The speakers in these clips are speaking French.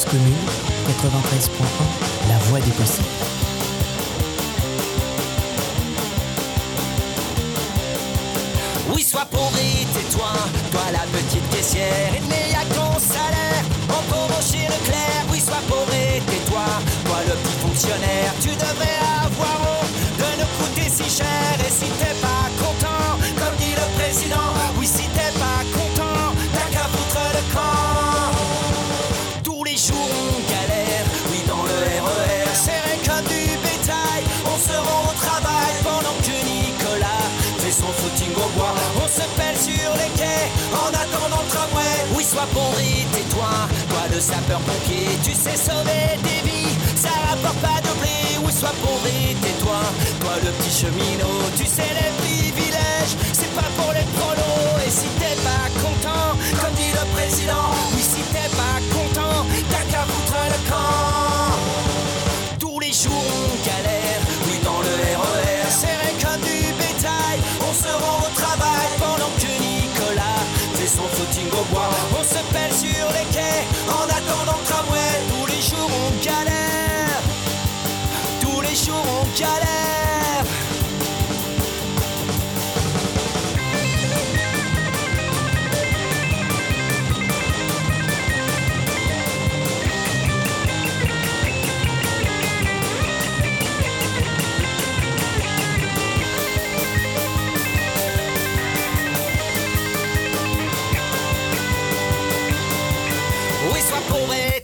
Cause commune, 93.1, la voix des possibles. Oui, sois et tais-toi, toi la petite caissière, il n'y a qu'en salaire, en pauvre chez Leclerc. Oui, sois pauvre et tais-toi, toi le petit fonctionnaire, tu devrais avoir honte de nous coûter si cher. Et si t'es pas content, comme dit le président, sur les quais en attendant le tramway. Oui, sois et tais-toi, toi le sapeur-pompier, tu sais sauver des vies, ça rapporte pas de. Oui, sois et tais-toi, toi le petit cheminot, tu sais les privilèges, c'est pas pour les prolos. Et si t'es pas content, comme dit le président,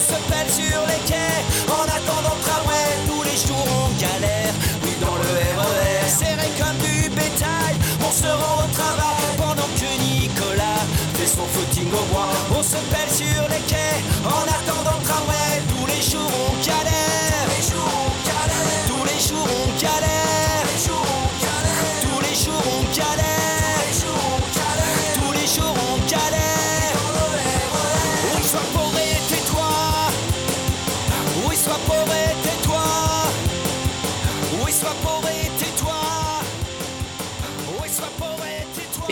se pèle sur les quais. En attendant le tramway, tous les jours on galère, oui dans le RER, serré comme du bétail, on se rend au travail pendant que Nicolas fait son footing au bois, on se pèle sur les quais en attendant le tramway,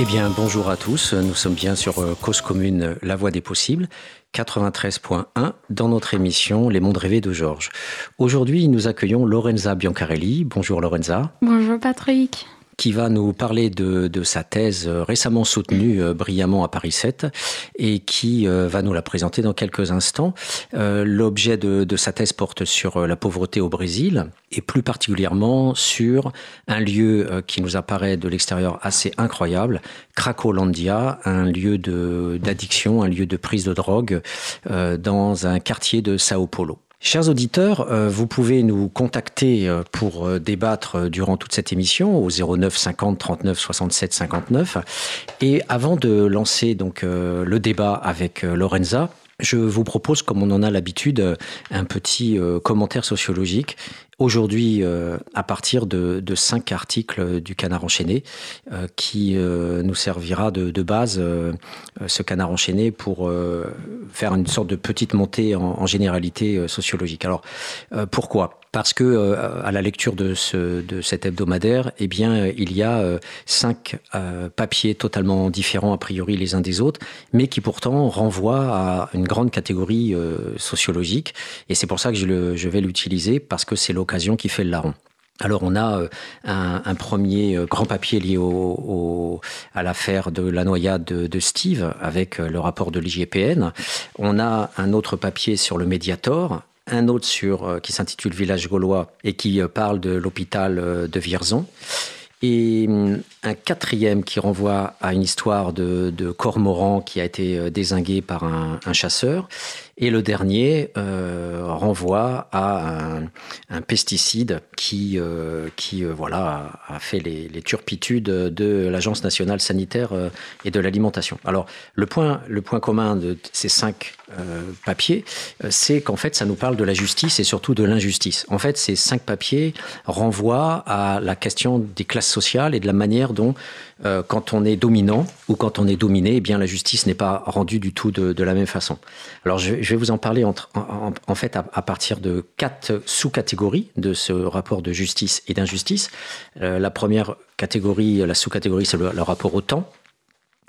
Eh bien, bonjour à tous. Nous sommes bien sur euh, Cause Commune, la voie des possibles, 93.1, dans notre émission Les mondes rêvés de Georges. Aujourd'hui, nous accueillons Lorenza Biancarelli. Bonjour Lorenza. Bonjour Patrick. Qui va nous parler de, de sa thèse euh, récemment soutenue euh, brillamment à Paris 7 et qui euh, va nous la présenter dans quelques instants. L'objet de, de sa thèse porte sur la pauvreté au Brésil et plus particulièrement sur un lieu qui nous apparaît de l'extérieur assez incroyable, Cracolandia, un lieu d'addiction, un lieu de prise de drogue euh, dans un quartier de Sao Paulo. Chers auditeurs, euh, vous pouvez nous contacter euh, pour euh, débattre durant toute cette émission au 09 50 39 67 59. Et avant de lancer donc le débat avec Lorenza, je vous propose, comme on en a l'habitude, un petit euh, commentaire sociologique. Aujourd'hui, euh, à partir de, cinq articles du Canard enchaîné, euh, qui nous servira de, base, ce Canard enchaîné, pour faire une sorte de petite montée en, généralité sociologique. Alors, pourquoi? Parce que euh, à la lecture de, ce, de cet hebdomadaire, eh bien, euh, il y a euh, cinq papiers totalement différents a priori les uns des autres, mais qui pourtant renvoient à une grande catégorie sociologique. Et c'est pour ça que je, le- je vais l'utiliser parce que c'est l'occasion qui fait le larron. Alors on a un, premier grand papier lié au, à l'affaire de la noyade de, de Steve avec le rapport de l'IGPN. On a un autre papier sur le Mediator, un autre sur euh, qui s'intitule Village gaulois et qui euh, parle de l'hôpital euh, de Vierzon. Et hum, un quatrième qui renvoie à une histoire de, cormoran qui a été désingué par un chasseur. Et le dernier renvoie à un, pesticide qui, qui voilà, a, fait les, turpitudes de l'Agence nationale sanitaire et de l'alimentation. Alors, le point, le point commun de ces cinq papiers, c'est qu'en fait, ça nous parle de la justice et surtout de l'injustice. En fait, ces cinq papiers renvoient à la question des classes sociales et de la manière dont euh, quand on est dominant ou quand on est dominé, eh bien la justice n'est pas rendue du tout de, la même façon. Alors je, vais vous en parler en, fait à, partir de quatre sous-catégories de ce rapport de justice et d'injustice. Euh, la première catégorie, la sous-catégorie, c'est le, rapport au temps.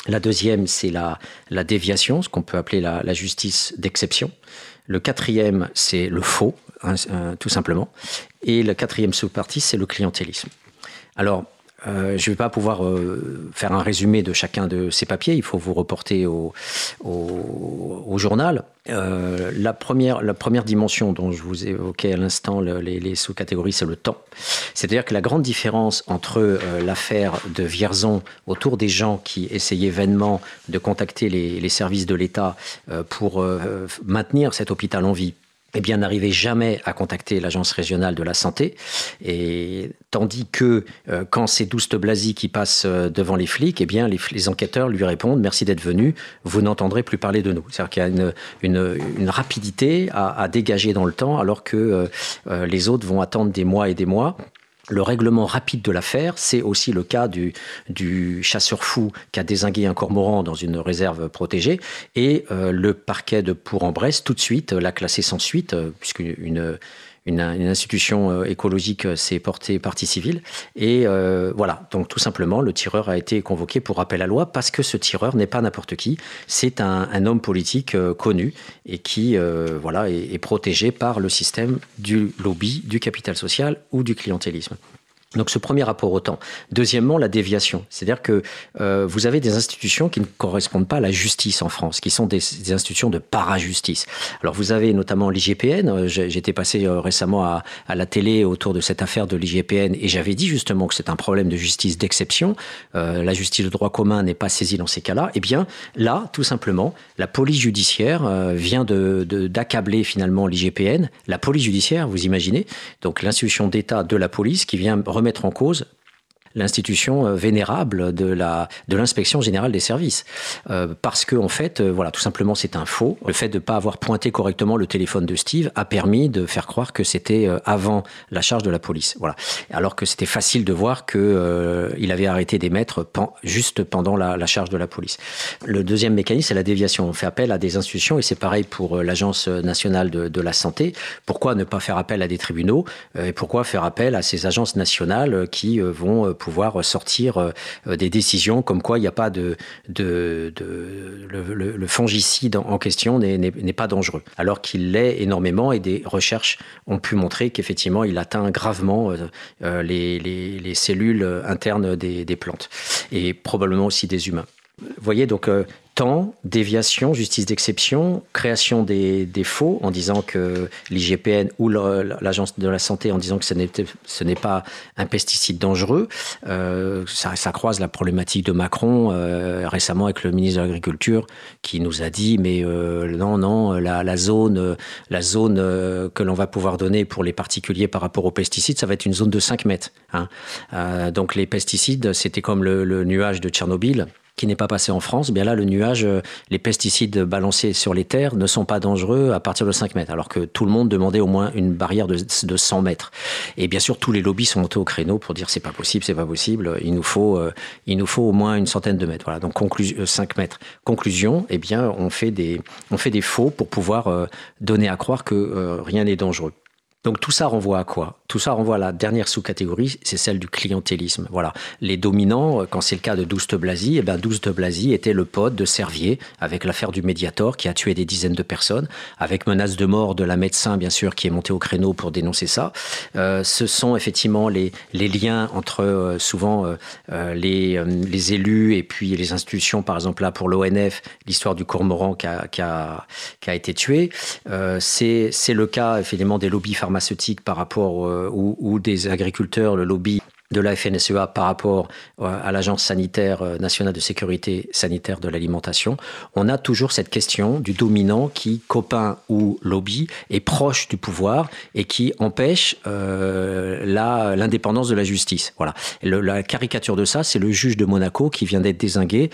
La deuxième, c'est la, déviation, ce qu'on peut appeler la, justice d'exception. Le quatrième, c'est le faux, hein, euh, tout simplement. Et la quatrième sous-partie, c'est le clientélisme. Alors, euh, je ne vais pas pouvoir euh, faire un résumé de chacun de ces papiers, il faut vous reporter au, journal. Euh, la, première, dimension dont je vous évoquais à l'instant les, sous-catégories, c'est le temps. C'est-à-dire que la grande différence entre l'affaire de Vierzon autour des gens qui essayaient vainement de contacter les services de l'État pour maintenir cet hôpital en vie, eh bien, n'arrivait jamais à contacter l'agence régionale de la santé. Et tandis que euh, quand c'est Douste Blasi qui passe euh, devant les flics, eh bien, les, enquêteurs lui répondent merci d'être venu, vous n'entendrez plus parler de nous. C'est-à-dire qu'il y a une, rapidité à, dégager dans le temps, alors que euh, les autres vont attendre des mois et des mois le règlement rapide de l'affaire, c'est aussi le cas du, chasseur fou qui a désingué un cormoran dans une réserve protégée. Et euh, le parquet de Pour-en-Bresse, tout de suite, l'a classé sans suite, euh, puisqu'une une, institution euh, écologique euh, s'est portée partie civile. Et euh, voilà, donc tout simplement, le tireur a été convoqué pour rappel à loi parce que ce tireur n'est pas n'importe qui, c'est un, homme politique connu et qui voilà, est protégé par le système du lobby, du capital social ou du clientélisme. Donc ce premier rapport au temps. Deuxièmement, la déviation. C'est-à-dire que euh, vous avez des institutions qui ne correspondent pas à la justice en France, qui sont des, institutions de para-justice. Alors vous avez notamment l'IGPN. Euh, j'étais passé euh, récemment à, la télé autour de cette affaire de l'IGPN et j'avais dit justement que c'est un problème de justice d'exception. la justice de droit commun n'est pas saisie dans ces cas-là. Eh bien là, tout simplement, la police judiciaire vient d'accabler finalement l'IGPN. La police judiciaire, vous imaginez, donc l'institution d'État de la police qui vient remettre en cause l'institution euh, vénérable de la de l'inspection générale des services. Euh, parce que en fait euh, voilà tout simplement c'est un faux. Le fait de ne pas avoir pointé correctement le téléphone de Steve a permis de faire croire que c'était avant la charge de la police. Voilà. Alors que c'était facile de voir que il avait arrêté d'émettre juste pendant la, charge de la police. Le deuxième mécanisme c'est la déviation. On fait appel à des institutions et c'est pareil pour l'agence nationale de, de, la santé. Pourquoi ne pas faire appel à des tribunaux et pourquoi faire appel à ces agences nationales qui vont pouvoir sortir euh, des décisions comme quoi il n'y a pas de, le, fongicide en question n'est pas dangereux, alors qu'il l'est énormément et des recherches ont pu montrer qu'effectivement il atteint gravement euh, euh, les, les, cellules internes des plantes et probablement aussi des humains. Vous voyez, donc temps, déviation, justice d'exception, création des, défauts en disant que l'IGPN ou l'Agence de la santé en disant que ce n'est pas un pesticide dangereux. Euh, ça, croise la problématique de Macron euh, récemment avec le ministre de l'Agriculture qui nous a dit mais euh, non, non, la, zone, la zone que l'on va pouvoir donner pour les particuliers par rapport aux pesticides, ça va être une zone de 5 mètres. Hein. donc les pesticides, c'était comme le nuage de Tchernobyl qui n'est pas passé en France, bien là, le nuage, euh, les pesticides balancés sur les terres ne sont pas dangereux à partir de 5 mètres, alors que tout le monde demandait au moins une barrière de, de 100 mètres. Et bien sûr, tous les lobbies sont montés au créneau pour dire c'est pas possible, c'est pas possible, il nous faut, euh, il nous faut au moins une centaine de mètres. Voilà, donc conclusion, 5 mètres. Conclusion, eh bien, on fait des, on fait des faux pour pouvoir euh, donner à croire que rien n'est dangereux. Donc tout ça renvoie à quoi? Tout ça renvoie à la dernière sous-catégorie, c'est celle du clientélisme. Voilà, les dominants, euh, quand c'est le cas de Douste Blasi, eh ben Douste Blasi était le pote de Servier avec l'affaire du Mediator qui a tué des dizaines de personnes, avec menace de mort de la médecin bien sûr qui est montée au créneau pour dénoncer ça. Euh, ce sont effectivement les, liens entre euh, souvent les, élus et puis les institutions, par exemple là pour l'ONF, l'histoire du cormoran qui a été tué. c'est le cas effectivement des lobbies pharmaceutiques par rapport euh, ou, des agriculteurs, le lobby de la FNSEA par rapport euh, à l'Agence sanitaire euh, nationale de sécurité sanitaire de l'alimentation, on a toujours cette question du dominant qui, copain ou lobby, est proche du pouvoir et qui empêche euh, l'indépendance de la justice. Voilà. la caricature de ça, c'est le juge de Monaco qui vient d'être désingué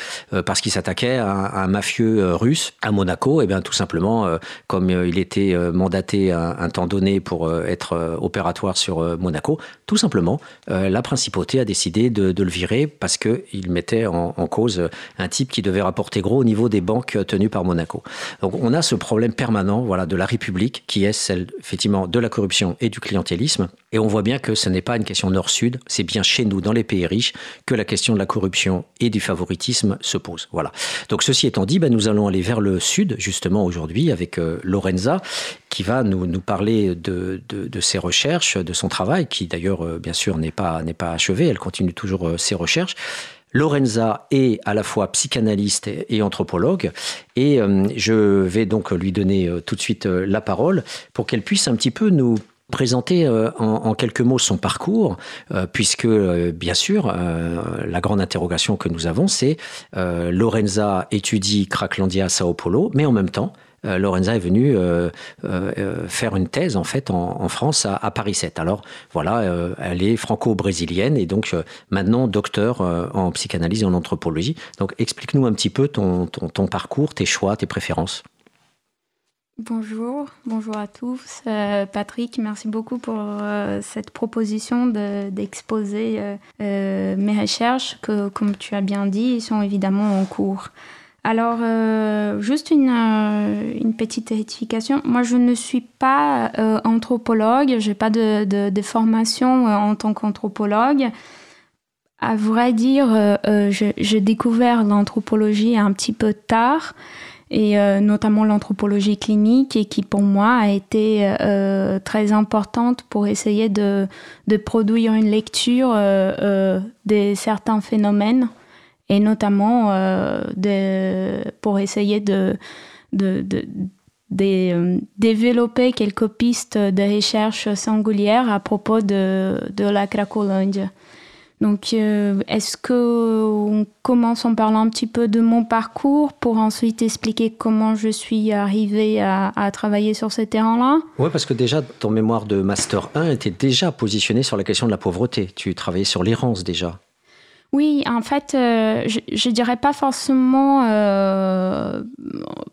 parce qu'il s'attaquait à, un mafieux russe à Monaco. Et bien tout simplement, comme il était mandaté un, un, temps donné pour être opératoire sur Monaco, tout simplement, la principauté a décidé de, le virer parce qu'il mettait en, cause un type qui devait rapporter gros au niveau des banques tenues par Monaco. Donc on a ce problème permanent voilà, de la République qui est celle effectivement de la corruption et du clientélisme. Et on voit bien que ce n'est pas une question nord-sud, c'est bien chez nous, dans les pays riches, que la question de la corruption et du favoritisme se pose. Voilà. Donc ceci étant dit, ben, nous allons aller vers le sud justement aujourd'hui avec euh, Lorenza qui va nous, parler de, ses recherches, de son travail, qui d'ailleurs, euh, bien sûr, n'est pas, n'est pas achevé, elle continue toujours euh, ses recherches. Lorenza est à la fois psychanalyste et anthropologue, et euh, je vais donc lui donner tout de suite la parole pour qu'elle puisse un petit peu nous présenter en, quelques mots son parcours, puisque bien sûr, la grande interrogation que nous avons, c'est Lorenza étudie Cracklandia à Sao Paulo, mais en même temps, Lorenza est venue euh, euh, faire une thèse en fait en, France à, Paris 7. Alors voilà, elle est franco-brésilienne et donc maintenant docteur en psychanalyse et en anthropologie. Donc explique-nous un petit peu ton, parcours, tes choix, tes préférences. Bonjour, bonjour à tous. Patrick, merci beaucoup pour cette proposition d'exposer mes recherches que, comme tu as bien dit, sont évidemment en cours. Alors, euh, juste euh, une, petite rectification. Moi, je ne suis pas euh, anthropologue, je n'ai pas de, formation en tant qu'anthropologue. À vrai dire, j'ai découvert l'anthropologie un petit peu tard, et notamment l'anthropologie clinique, et qui pour moi a été très importante pour essayer de, de produire une lecture de certains phénomènes et notamment euh, pour essayer de, de, développer quelques pistes de recherche singulières à propos de, de la Cracolândia. Donc, euh, est-ce qu'on commence en parlant un petit peu de mon parcours pour ensuite expliquer comment je suis arrivée à, à travailler sur ce terrain-là? Oui, parce que déjà, ton mémoire de Master 1 était déjà positionné sur la question de la pauvreté. Tu travaillais sur l'errance déjà. Oui, en fait, euh, je, ne dirais pas forcément euh,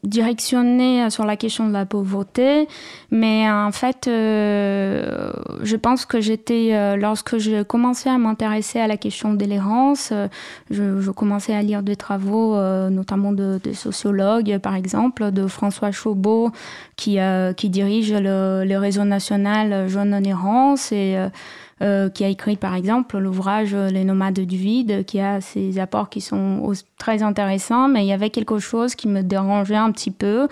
directionné sur la question de la pauvreté, mais en fait, euh, je pense que j'étais, lorsque je commençais à m'intéresser à la question de l'errance, je, commençais à lire des travaux, notamment de, sociologues, par exemple, de François Chaubeau, qui, dirige le, le, réseau national Jeunes en errance et euh, qui a écrit par exemple l'ouvrage Les nomades du vide, qui a ses apports qui sont très intéressants, mais il y avait quelque chose qui me dérangeait un petit peu,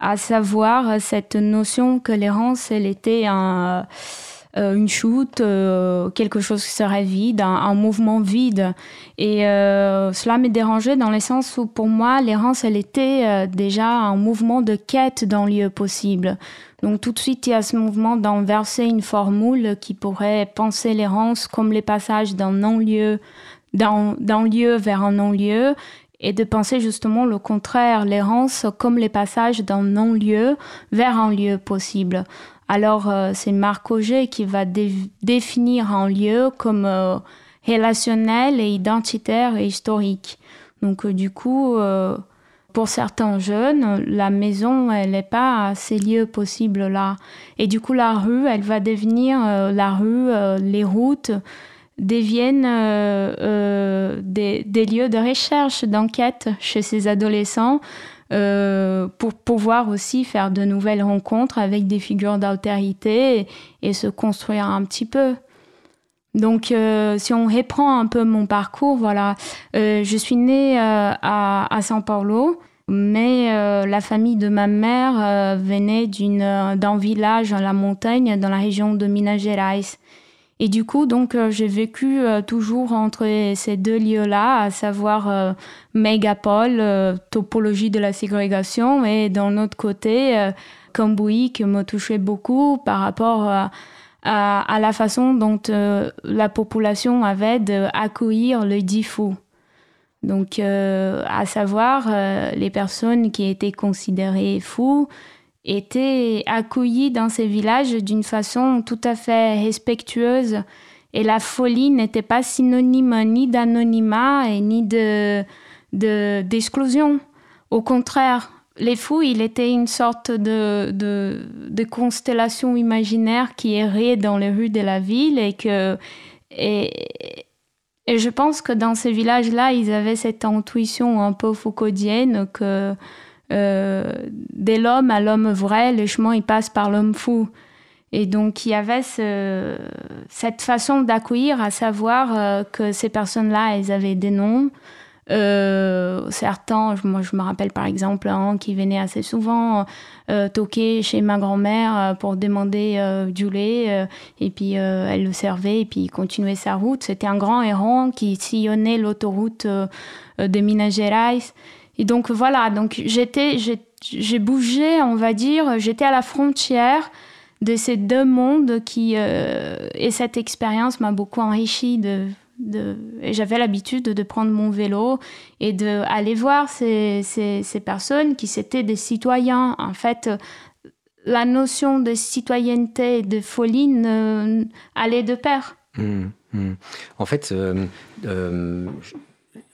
à savoir cette notion que l'errance, elle était un euh, une chute, euh, quelque chose qui serait vide, un, mouvement vide. Et euh, cela me dérangeait dans le sens où pour moi, l'errance, elle était déjà un mouvement de quête d'un lieu possible. Donc tout de suite, il y a ce mouvement d'enverser une formule qui pourrait penser l'errance comme les passages d'un non-lieu, d'un lieu vers un non-lieu, et de penser justement le contraire, l'errance comme les passages d'un non-lieu vers un lieu possible. Alors, euh, c'est Marc Auger qui va définir un lieu comme euh, relationnel et identitaire et historique. Donc, euh, du coup, pour certains jeunes, la maison, elle n'est pas à ces lieux possibles-là. Et du coup, la rue, elle va devenir, la rue, les routes deviennent des, des, lieux de recherche, d'enquête chez ces adolescents euh, pour pouvoir aussi faire de nouvelles rencontres avec des figures d'autorité et, se construire un petit peu. Donc, euh, si on reprend un peu mon parcours, voilà, euh, je suis née à, à São Paulo, mais la famille de ma mère venait d'un village à la montagne dans la région de Minas Gerais. Et du coup, donc, euh, j'ai vécu euh, toujours entre ces deux lieux-là, à savoir euh, mégapole, topologie de la ségrégation, et d'un autre côté, Cambouis, qui me touchait beaucoup par rapport à, la façon dont la population avait d'accueillir le dit fou. Donc, à savoir, les personnes qui étaient considérées fous étaient accueillies dans ces villages d'une façon tout à fait respectueuse. Et la folie n'était pas synonyme ni d'anonymat ni de, d'exclusion. Au contraire, les fous, il était une sorte de, de, constellation imaginaire qui errait dans les rues de la ville et que. Et, et je pense que dans ces villages-là, ils avaient cette intuition un peu foucaudienne que euh, de l'homme à l'homme vrai, le chemin il passe par l'homme fou. Et donc il y avait cette façon d'accueillir, à savoir euh, que ces personnes-là, elles avaient des noms. Euh, certains, moi je me rappelle par exemple un qui venait assez souvent toquer chez ma grand-mère pour demander du lait et puis elle le servait et puis il continuait sa route. C'était un grand héron qui sillonnait l'autoroute de Minas Gerais et donc voilà, donc j'étais, j'ai bougé, on va dire, j'étais à la frontière de ces deux mondes qui euh, et cette expérience m'a beaucoup enrichi de, de j'avais l'habitude de prendre mon vélo et d'aller voir ces, ces, personnes qui c'était des citoyens en fait la notion de citoyenneté et de folie allait de pair mmh, mmh. en fait euh, euh,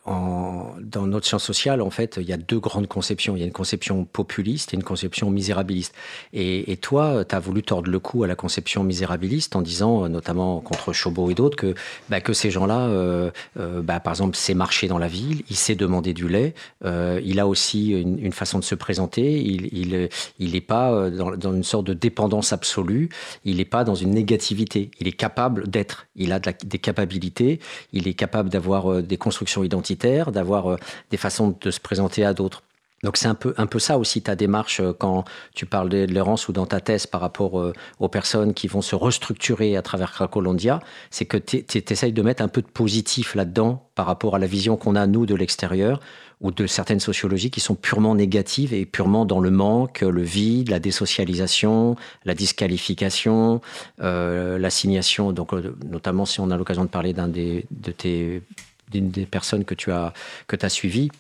dans notre science sociale, en fait, il y a deux grandes conceptions. Il y a une conception populiste et une conception misérabiliste. Et, toi, tu as voulu tordre le cou à la conception misérabiliste en disant, notamment contre Chauveau et d'autres, que, bah, que ces gens-là, euh, euh, bah, par exemple, sait marcher dans la ville, il sait demander du lait, euh, il a aussi une, façon de se présenter, il n'est il, il pas dans, dans, une sorte de dépendance absolue, il n'est pas dans une négativité, il est capable d'être, il a des capacités, il est capable d'avoir des constructions identitaires d'avoir euh, des façons de se présenter à d'autres. Donc c'est un peu, un peu ça aussi ta démarche euh, quand tu parles de l'errance ou dans ta thèse par rapport euh, aux personnes qui vont se restructurer à travers Cracolandia, c'est que tu essayes de mettre un peu de positif là-dedans par rapport à la vision qu'on a nous de l'extérieur ou de certaines sociologies qui sont purement négatives et purement dans le manque, le vide, la désocialisation, la disqualification, l'assignation. Donc notamment si on a l'occasion de parler d'un de tes des personnes que tu as, que as suivies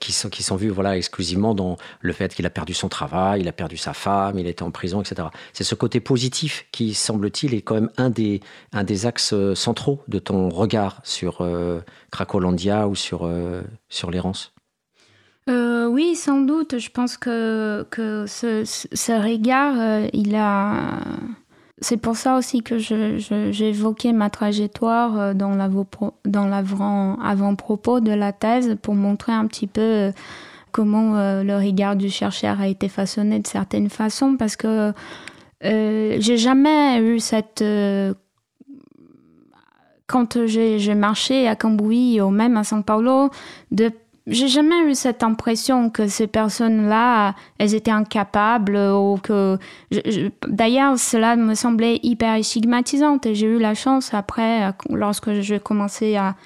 qui sont, qui sont vues voilà, exclusivement dans le fait qu'il a perdu son travail, il a perdu sa femme, il était en prison, etc. C'est ce côté positif qui, semble-t-il, est quand même un des, un des axes euh, centraux de ton regard sur euh, Cracolandia ou sur, euh, sur l'errance? oui, sans doute. Je pense que, que ce, ce regard, il a c'est pour ça aussi que évoqué ma trajectoire euh, dans l'avant-propos de la thèse pour montrer un petit peu euh, comment euh, le regard du chercheur a été façonné de certaines façons parce que j'ai jamais eu cette quand j'ai marché à Cambouis ou même à São Paulo de j'ai jamais eu cette impression que ces personnes-là, elles étaient incapables ou que. D'ailleurs, cela me semblait hyper stigmatisant j'ai eu la chance après, lorsque j'ai commencé à,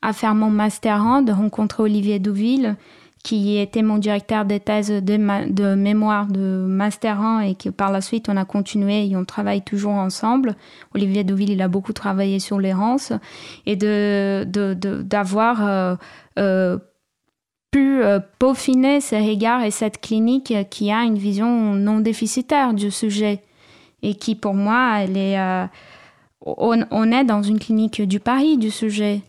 à, faire mon master 1, de rencontrer Olivier Douville, qui était mon directeur de thèse de, de, mémoire de master 1 et que par la suite on a continué et on travaille toujours ensemble. Olivier Douville, il a beaucoup travaillé sur l'errance et de d'avoir de, euh, euh, euh, peaufiner ces regards et cette clinique qui a une vision non déficitaire du sujet et qui pour moi elle est euh, on, est dans une clinique du Paris du sujet.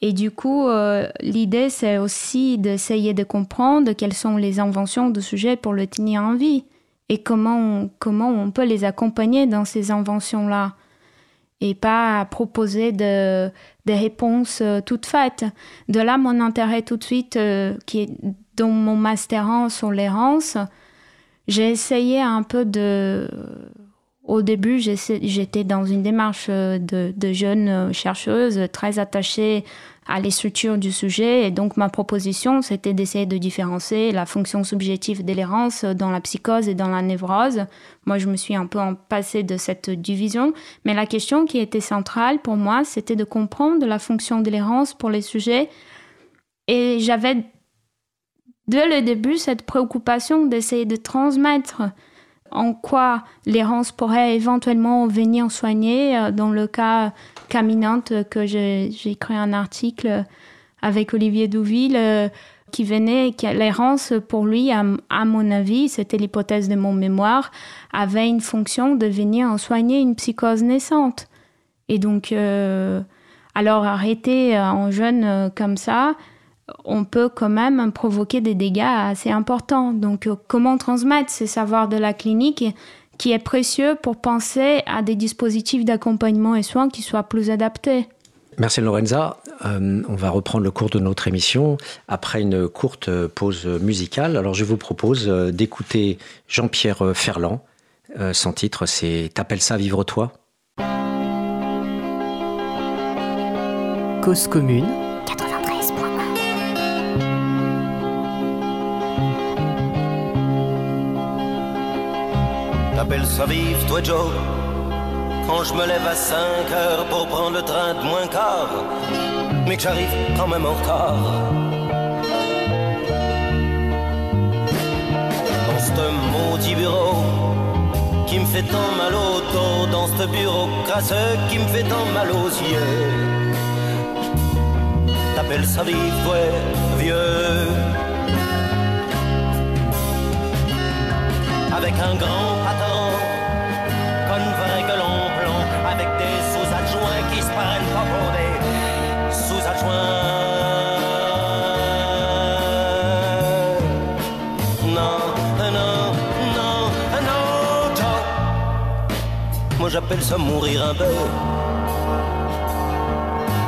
Et du coup euh, l'idée c'est aussi d'essayer de comprendre quelles sont les inventions du sujet pour le tenir en vie et comment comment on peut les accompagner dans ces inventions là et pas proposer de, des réponses euh, toutes faites. De là, mon intérêt tout de suite, euh, qui est dans mon master 1 sur l'errance, j'ai essayé un peu de... Au début, j'étais dans une démarche euh, de, de jeune chercheuse très attachée à les structures du sujet. Et donc, ma proposition, c'était d'essayer de différencier la fonction subjective de l'errance dans la psychose et dans la névrose. Moi, je me suis un peu en passé de cette division. Mais la question qui était centrale pour moi, c'était de comprendre la fonction de l'errance pour les sujets. Et j'avais, dès le début, cette préoccupation d'essayer de transmettre en quoi l'errance pourrait éventuellement venir soigner dans le cas Caminante que j'ai écrit un article avec Olivier Douville qui venait, l'errance pour lui, à, mon avis, c'était l'hypothèse de mon mémoire, avait une fonction de venir en soigner une psychose naissante. Et donc, alors arrêter en jeune comme ça, on peut quand même provoquer des dégâts assez importants. Donc, euh, comment transmettre ces savoirs de la clinique qui est précieux pour penser à des dispositifs d'accompagnement et soins qui soient plus adaptés? Merci Lorenza. Euh, on va reprendre le cours de notre émission après une courte pause musicale. Alors je vous propose euh, d'écouter Jean-Pierre Ferland. son titre c'est T'appelles ça vivre toi Cause commune T'appelles ça vivre, toi Joe. Quand je me lève à 5 heures pour prendre le train de moins quart Mais que j'arrive quand même en retard. Dans ce maudit bureau Qui me fait tant mal au dos Dans ce bureau crasseux Qui me fait tant mal aux yeux. T'appelles ça vivre, toi, vieux avec un grand patron, vrai que l'on plomb, avec des sous-adjoints qui se prennent pas pour des sous-adjoints. Non, non, non, non, Joe. Moi j'appelle ça mourir un peu.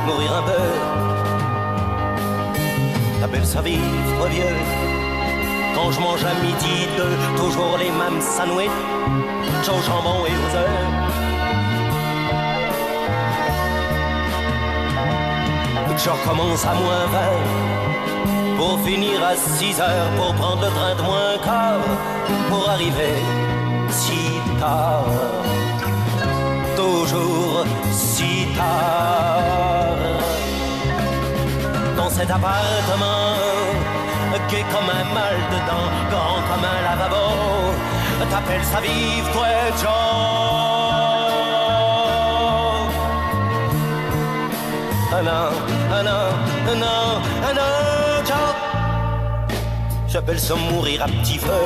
Mourir un peu. T'appelles ça vivre vieux je mange à midi deux, toujours les mêmes sandwichs, au jambon et aux. Je recommence à moins 20 pour finir à 6 heures, pour prendre le train de moins quart, pour arriver si tard, toujours si tard. Dans cet appartement est comme un mal dedans, grand comme un lavabo. T'appelles ça vive, toi, Joe. Ah non, ah non, ah non, ah non, Joe. J'appelle ça mourir à petit feu.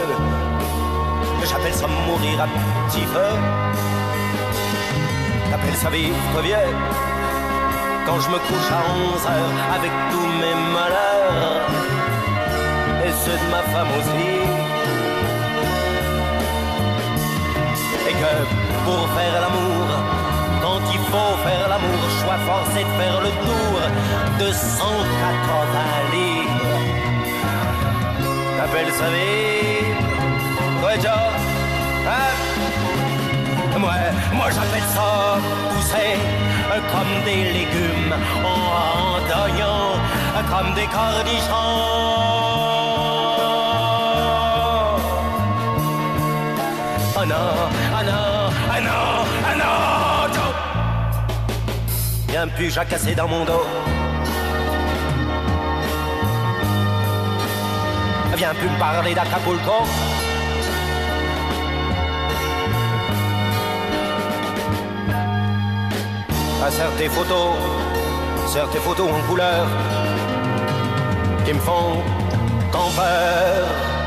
J'appelle ça mourir à petit feu. T'appelles ça vivre, toi, vieux. Quand je me couche à 11 heures avec tous mes ma femme aussi. Et que pour faire l'amour, quand il faut faire l'amour, je sois forcé de faire le tour de 180 livres. T'appelles Ouais, Joe hein? Moi, moi j'appelle ça pousser comme des légumes en randonnant comme des cornichons. Non, oh non, oh non, oh non, Joe Y'a un puge à casser dans mon dos. Viens plus me parler d'Acapulco. À certaines photos, certaines photos en couleur qui me font tant peur.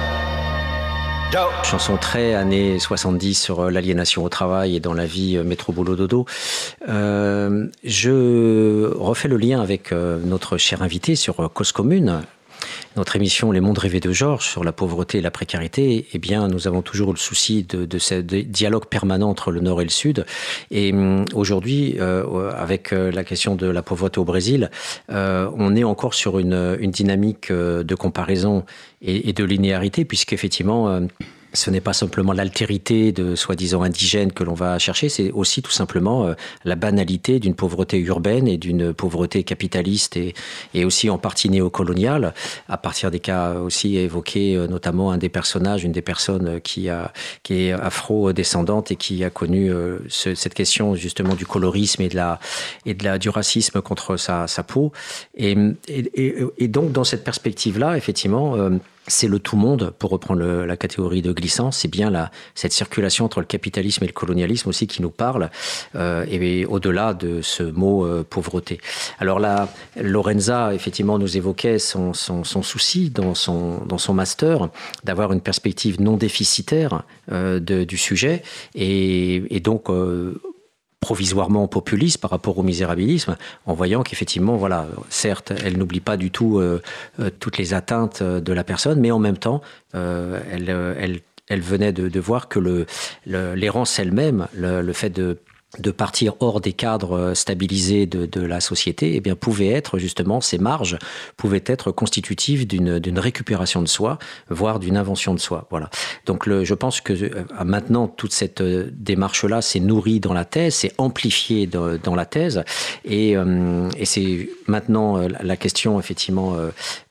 Chanson très années 70 sur euh, l'aliénation au travail et dans la vie euh, métro boulot dodo. Euh, je refais le lien avec notre cher invité sur Cause Commune, notre émission Les mondes rêvés de Georges sur la pauvreté et la précarité, eh bien, nous avons toujours le souci de, ce dialogue permanent entre le Nord et le Sud. Et hum, aujourd'hui, euh, avec euh, la question de la pauvreté au Brésil, euh, on est encore sur une, une dynamique de comparaison et, et de linéarité, puisqu'effectivement, ce n'est pas simplement l'altérité de soi-disant indigènes que l'on va chercher, c'est aussi tout simplement euh, la banalité d'une pauvreté urbaine et d'une pauvreté capitaliste et, et aussi en partie néocoloniale, à partir des cas aussi évoqués, euh, notamment un des personnages, une des personnes qui, a, qui est afro-descendante et qui a connu euh, ce, cette question justement du colorisme et, de la, et de la, du racisme contre sa, sa peau. Et, et, et donc dans cette perspective-là, effectivement, c'est le tout monde, pour reprendre la catégorie de glissant, c'est bien cette circulation entre le capitalisme et le colonialisme aussi qui nous parle, euh, et au-delà de ce mot euh, pauvreté. Alors là, Lorenza, effectivement, nous évoquait son, souci dans son, master d'avoir une perspective non déficitaire euh, du sujet, et, et donc provisoirement populiste par rapport au misérabilisme, en voyant qu'effectivement, voilà, certes, elle n'oublie pas du tout euh, euh, toutes les atteintes euh, de la personne, mais en même temps, elle, elle, elle, venait de, voir que l'errance le, elle-même, le, le, fait de de partir hors des cadres euh, stabilisés de, de la société, eh bien, pouvait être justement, ces marges pouvaient être constitutives d'une récupération de soi, voire d'une invention de soi. Voilà. Donc, le, je pense que euh, maintenant, toute cette euh, démarche-là s'est nourrie dans la thèse, s'est amplifiée dans, dans, la thèse, et, et c'est maintenant la question, effectivement,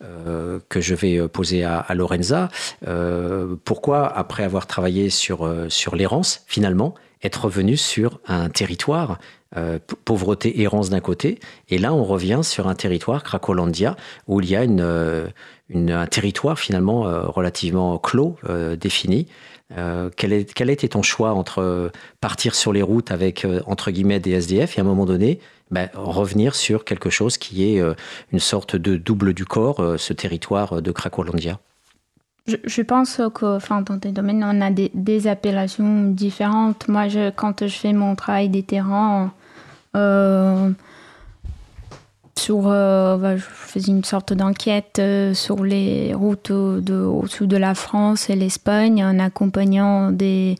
euh, que je vais poser à, à Lorenza. Euh, pourquoi, après avoir travaillé sur, sur l'errance, finalement, être revenu sur un territoire, euh, pauvreté, errance d'un côté, et là on revient sur un territoire, Cracolandia, où il y a une, euh, une un territoire finalement euh, relativement clos, euh, défini. Euh, quel, est, quel était ton choix entre partir sur les routes avec, entre guillemets, des SDF et à un moment donné, ben, revenir sur quelque chose qui est une sorte de double du corps, ce territoire de Cracolandia? Je, pense que dans des domaines, on a des, appellations différentes. Moi, je, quand je fais mon travail des terrains, euh, sur, euh, bah, je faisais une sorte d'enquête euh, sur les routes de, au sud de la France et l'Espagne en accompagnant des,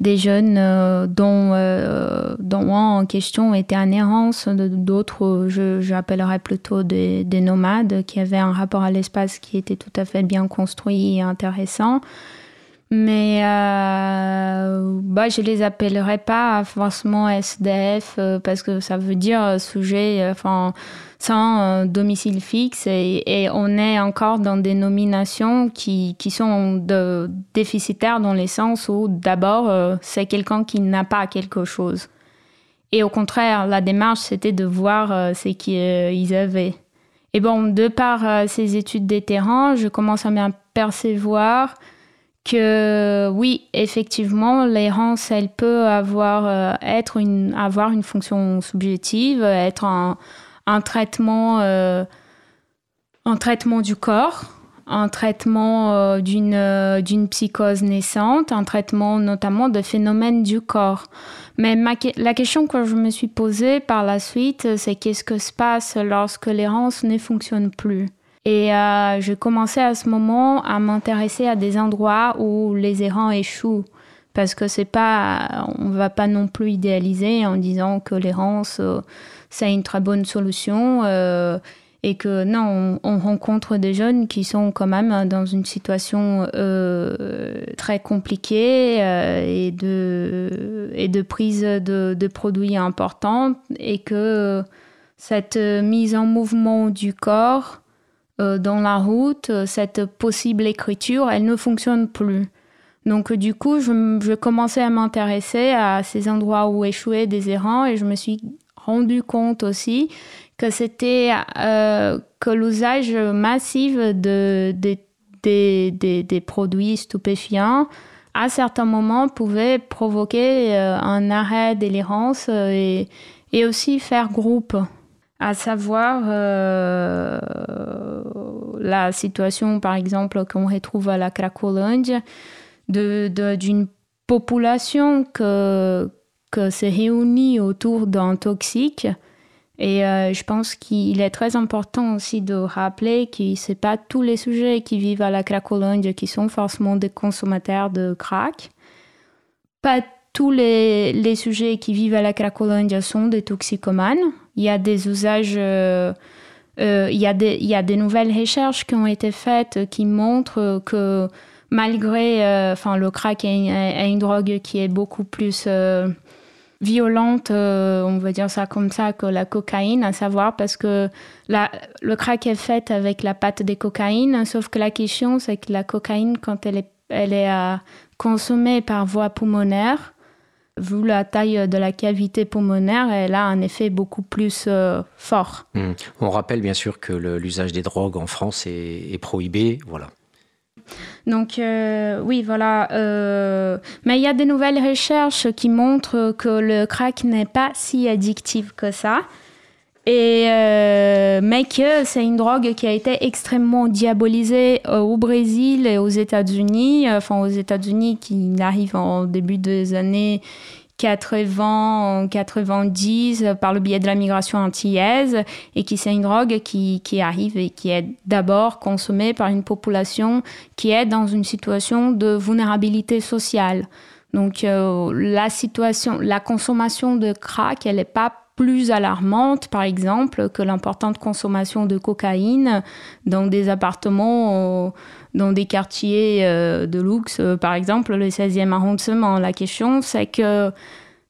des jeunes euh, dont, euh, dont un en question était en errance, d'autres j'appellerais plutôt des, des, nomades qui avaient un rapport à l'espace qui était tout à fait bien construit et intéressant. Mais euh, bah, je les appellerais pas forcément SDF euh, parce que ça veut dire sujet, enfin, sans euh, domicile fixe et, on est encore dans des nominations qui, qui sont déficitaires dans le sens où d'abord euh, c'est quelqu'un qui n'a pas quelque chose. Et au contraire, la démarche c'était de voir euh, ce qu'ils avaient. Et bon, de par ces études des terrains, je commence à m'apercevoir que oui, effectivement, l'errance, elle peut avoir, être une, avoir une fonction subjective, être un, un traitement, euh, un traitement du corps, un traitement euh, d'une euh, d'une psychose naissante, un traitement notamment de phénomènes du corps. Mais ma, la question que je me suis posée par la suite, c'est qu'est-ce que se passe lorsque l'errance ne fonctionne plus? Et euh, j'ai commencé à ce moment à m'intéresser à des endroits où les errants échouent. Parce que c'est pas, on va pas non plus idéaliser en disant que l'errance, c'est une très bonne solution euh, et que non, on, on, rencontre des jeunes qui sont quand même dans une situation euh, très compliquée euh, et, de, et de prise de, de produits importants et que cette mise en mouvement du corps dans la route, cette possible écriture, elle ne fonctionne plus. Donc du coup, je, commençais à m'intéresser à ces endroits où échouaient des errants et je me suis rendu compte aussi que c'était euh, que l'usage massif de, de, de, de, des produits stupéfiants à certains moments pouvait provoquer euh, un arrêt d'élérance et aussi faire groupe à savoir euh, la situation par exemple qu'on retrouve à la Cracolândia d'une population que, que se réunit autour d'un toxique. Et euh, je pense qu'il est très important aussi de rappeler que ce pas tous les sujets qui vivent à la Cracolândia qui sont forcément des consommateurs de crack. Pas tous les, les sujets qui vivent à la Cracolândia sont des toxicomanes. Il y a des usages... Euh, euh, il, y a des, il y a des nouvelles recherches qui ont été faites qui montrent que malgré... Euh, enfin, le crack est une, drogue qui est beaucoup plus... Euh, violente, euh, on va dire ça comme ça, que la cocaïne, à savoir parce que le crack est fait avec la pâte de cocaïne, sauf que la question, c'est que la cocaïne, quand elle est, elle est euh, consommée par voie pulmonaire, vu la taille de la cavité pulmonaire, elle a un effet beaucoup plus euh, fort. Mmh. On rappelle bien sûr que l'usage des drogues en France est, est prohibé, voilà. Donc oui, voilà. mais il y a des nouvelles recherches qui montrent que le crack n'est pas si addictif que ça. Et, euh, que c'est une drogue qui a été extrêmement diabolisée euh, au Brésil et aux États-Unis. Enfin, aux États-Unis, qui arrive en début des années 80, 90 par le biais de la migration antillaise et qui c'est une drogue qui, qui, arrive et qui est d'abord consommée par une population qui est dans une situation de vulnérabilité sociale. Donc euh, la situation, la consommation de crack, elle n'est pas plus alarmante, par exemple, que l'importante consommation de cocaïne dans des appartements, euh, dans des quartiers euh, de luxe, euh, par exemple, le 16e arrondissement. La question, c'est que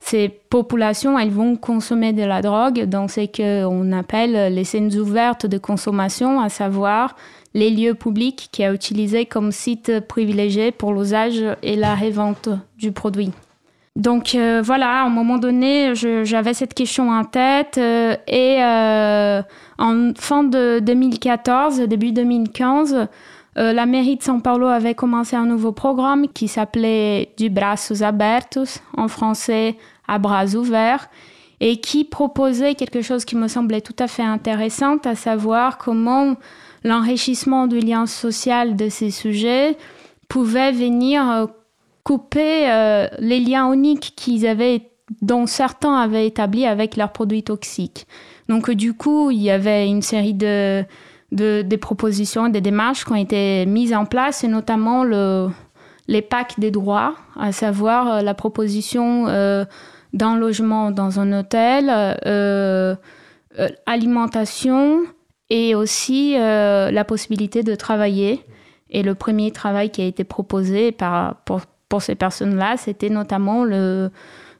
ces populations, elles vont consommer de la drogue dans ce qu'on appelle les scènes ouvertes de consommation, à savoir les lieux publics qui est utilisé comme site privilégié pour l'usage et la revente du produit. Donc euh, voilà, à un moment donné, j'avais cette question en tête euh, et euh, en fin de 2014, début 2015, la mairie de São Paulo avait commencé un nouveau programme qui s'appelait Du braços abertos, en français à bras ouverts, et qui proposait quelque chose qui me semblait tout à fait intéressant, à savoir comment l'enrichissement du lien social de ces sujets pouvait venir couper euh, les liens uniques qu'ils avaient, dont certains avaient établis avec leurs produits toxiques. Donc du coup, il y avait une série de, de propositions, des démarches qui ont été mises en place, et notamment le, les packs des droits, à savoir euh, la proposition euh, d'un logement dans un hôtel, alimentation et aussi la possibilité de travailler. Et le premier travail qui a été proposé par, pour, pour ces personnes-là, c'était notamment le,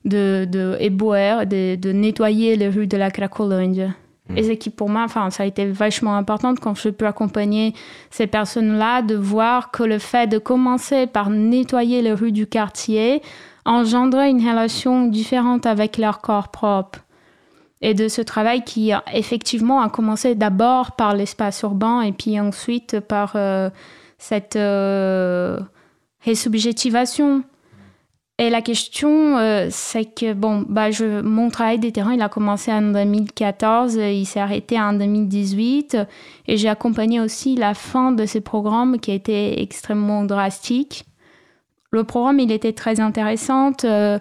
de, de ébouer, de, de, nettoyer les rues de la Cracolândia. Mmh. Et c'est qui, pour moi, enfin, ça a été vachement important quand je peux accompagner ces personnes-là, de voir que le fait de commencer par nettoyer les rues du quartier engendrait une relation différente avec leur corps propre. Et de ce travail qui, effectivement, a commencé d'abord par l'espace urbain et puis ensuite par euh, cette... Euh, et subjectivation. Et la question, euh, c'est que, bon, bah, je, mon travail des terrains, il a commencé en 2014, il s'est arrêté en 2018, et j'ai accompagné aussi la fin de ce programme qui a extrêmement drastique. Le programme, il était très intéressant. Euh,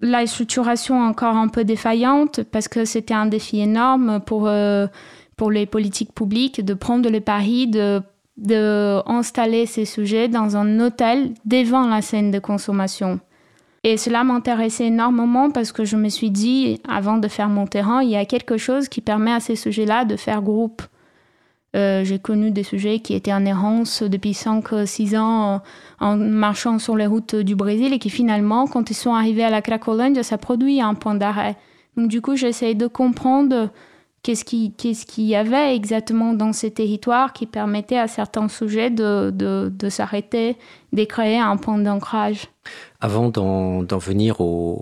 la structuration encore un peu défaillante, parce que c'était un défi énorme pour, euh, pour les politiques publiques de prendre le pari de d'installer ces sujets dans un hôtel devant la scène de consommation. Et cela m'intéressait énormément parce que je me suis dit, avant de faire mon terrain, il y a quelque chose qui permet à ces sujets-là de faire groupe. Euh, j'ai connu des sujets qui étaient en errance depuis 5-6 ans en, marchant sur les routes du Brésil et qui finalement, quand ils sont arrivés à la Cracolândia, ça produit un point d'arrêt. Donc du coup, j'essaye de comprendre qu'est-ce qu'il qui y avait exactement dans ces territoires qui permettait à certains sujets de s'arrêter, de créer un point d'ancrage. Avant d'en venir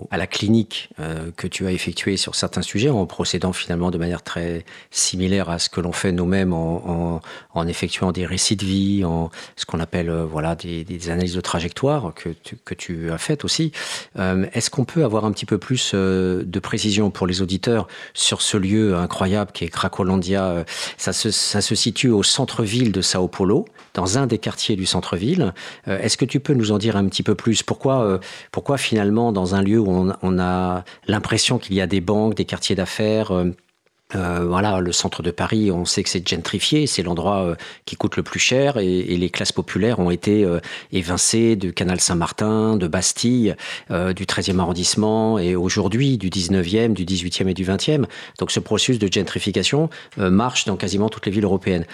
à la clinique euh, que tu as effectuée sur certains sujets, en procédant finalement de manière très similaire à ce que l'on fait nous-mêmes en, effectuant des récits de vie, en ce qu'on appelle euh, voilà des, analyses de trajectoire que tu, que tu as faites aussi, euh, est-ce qu'on peut avoir un petit peu plus de précision pour les auditeurs sur ce lieu incroyable qui est Cracolandia ça se, ça se situe au centre-ville de Sao Paulo, dans un des quartiers du centre-ville. Est-ce que tu peux nous en dire un petit peu plus? Pourquoi euh, pourquoi finalement dans un lieu où on, a l'impression qu'il y a des banques, des quartiers d'affaires, euh, voilà, le centre de Paris, on sait que c'est gentrifié, c'est l'endroit euh, qui coûte le plus cher et, les classes populaires ont été euh, évincées du canal Saint-Martin, de Bastille, euh, du 13e arrondissement et aujourd'hui du 19e, du 18e et du 20e. Donc ce processus de gentrification marche dans quasiment toutes les villes européennes.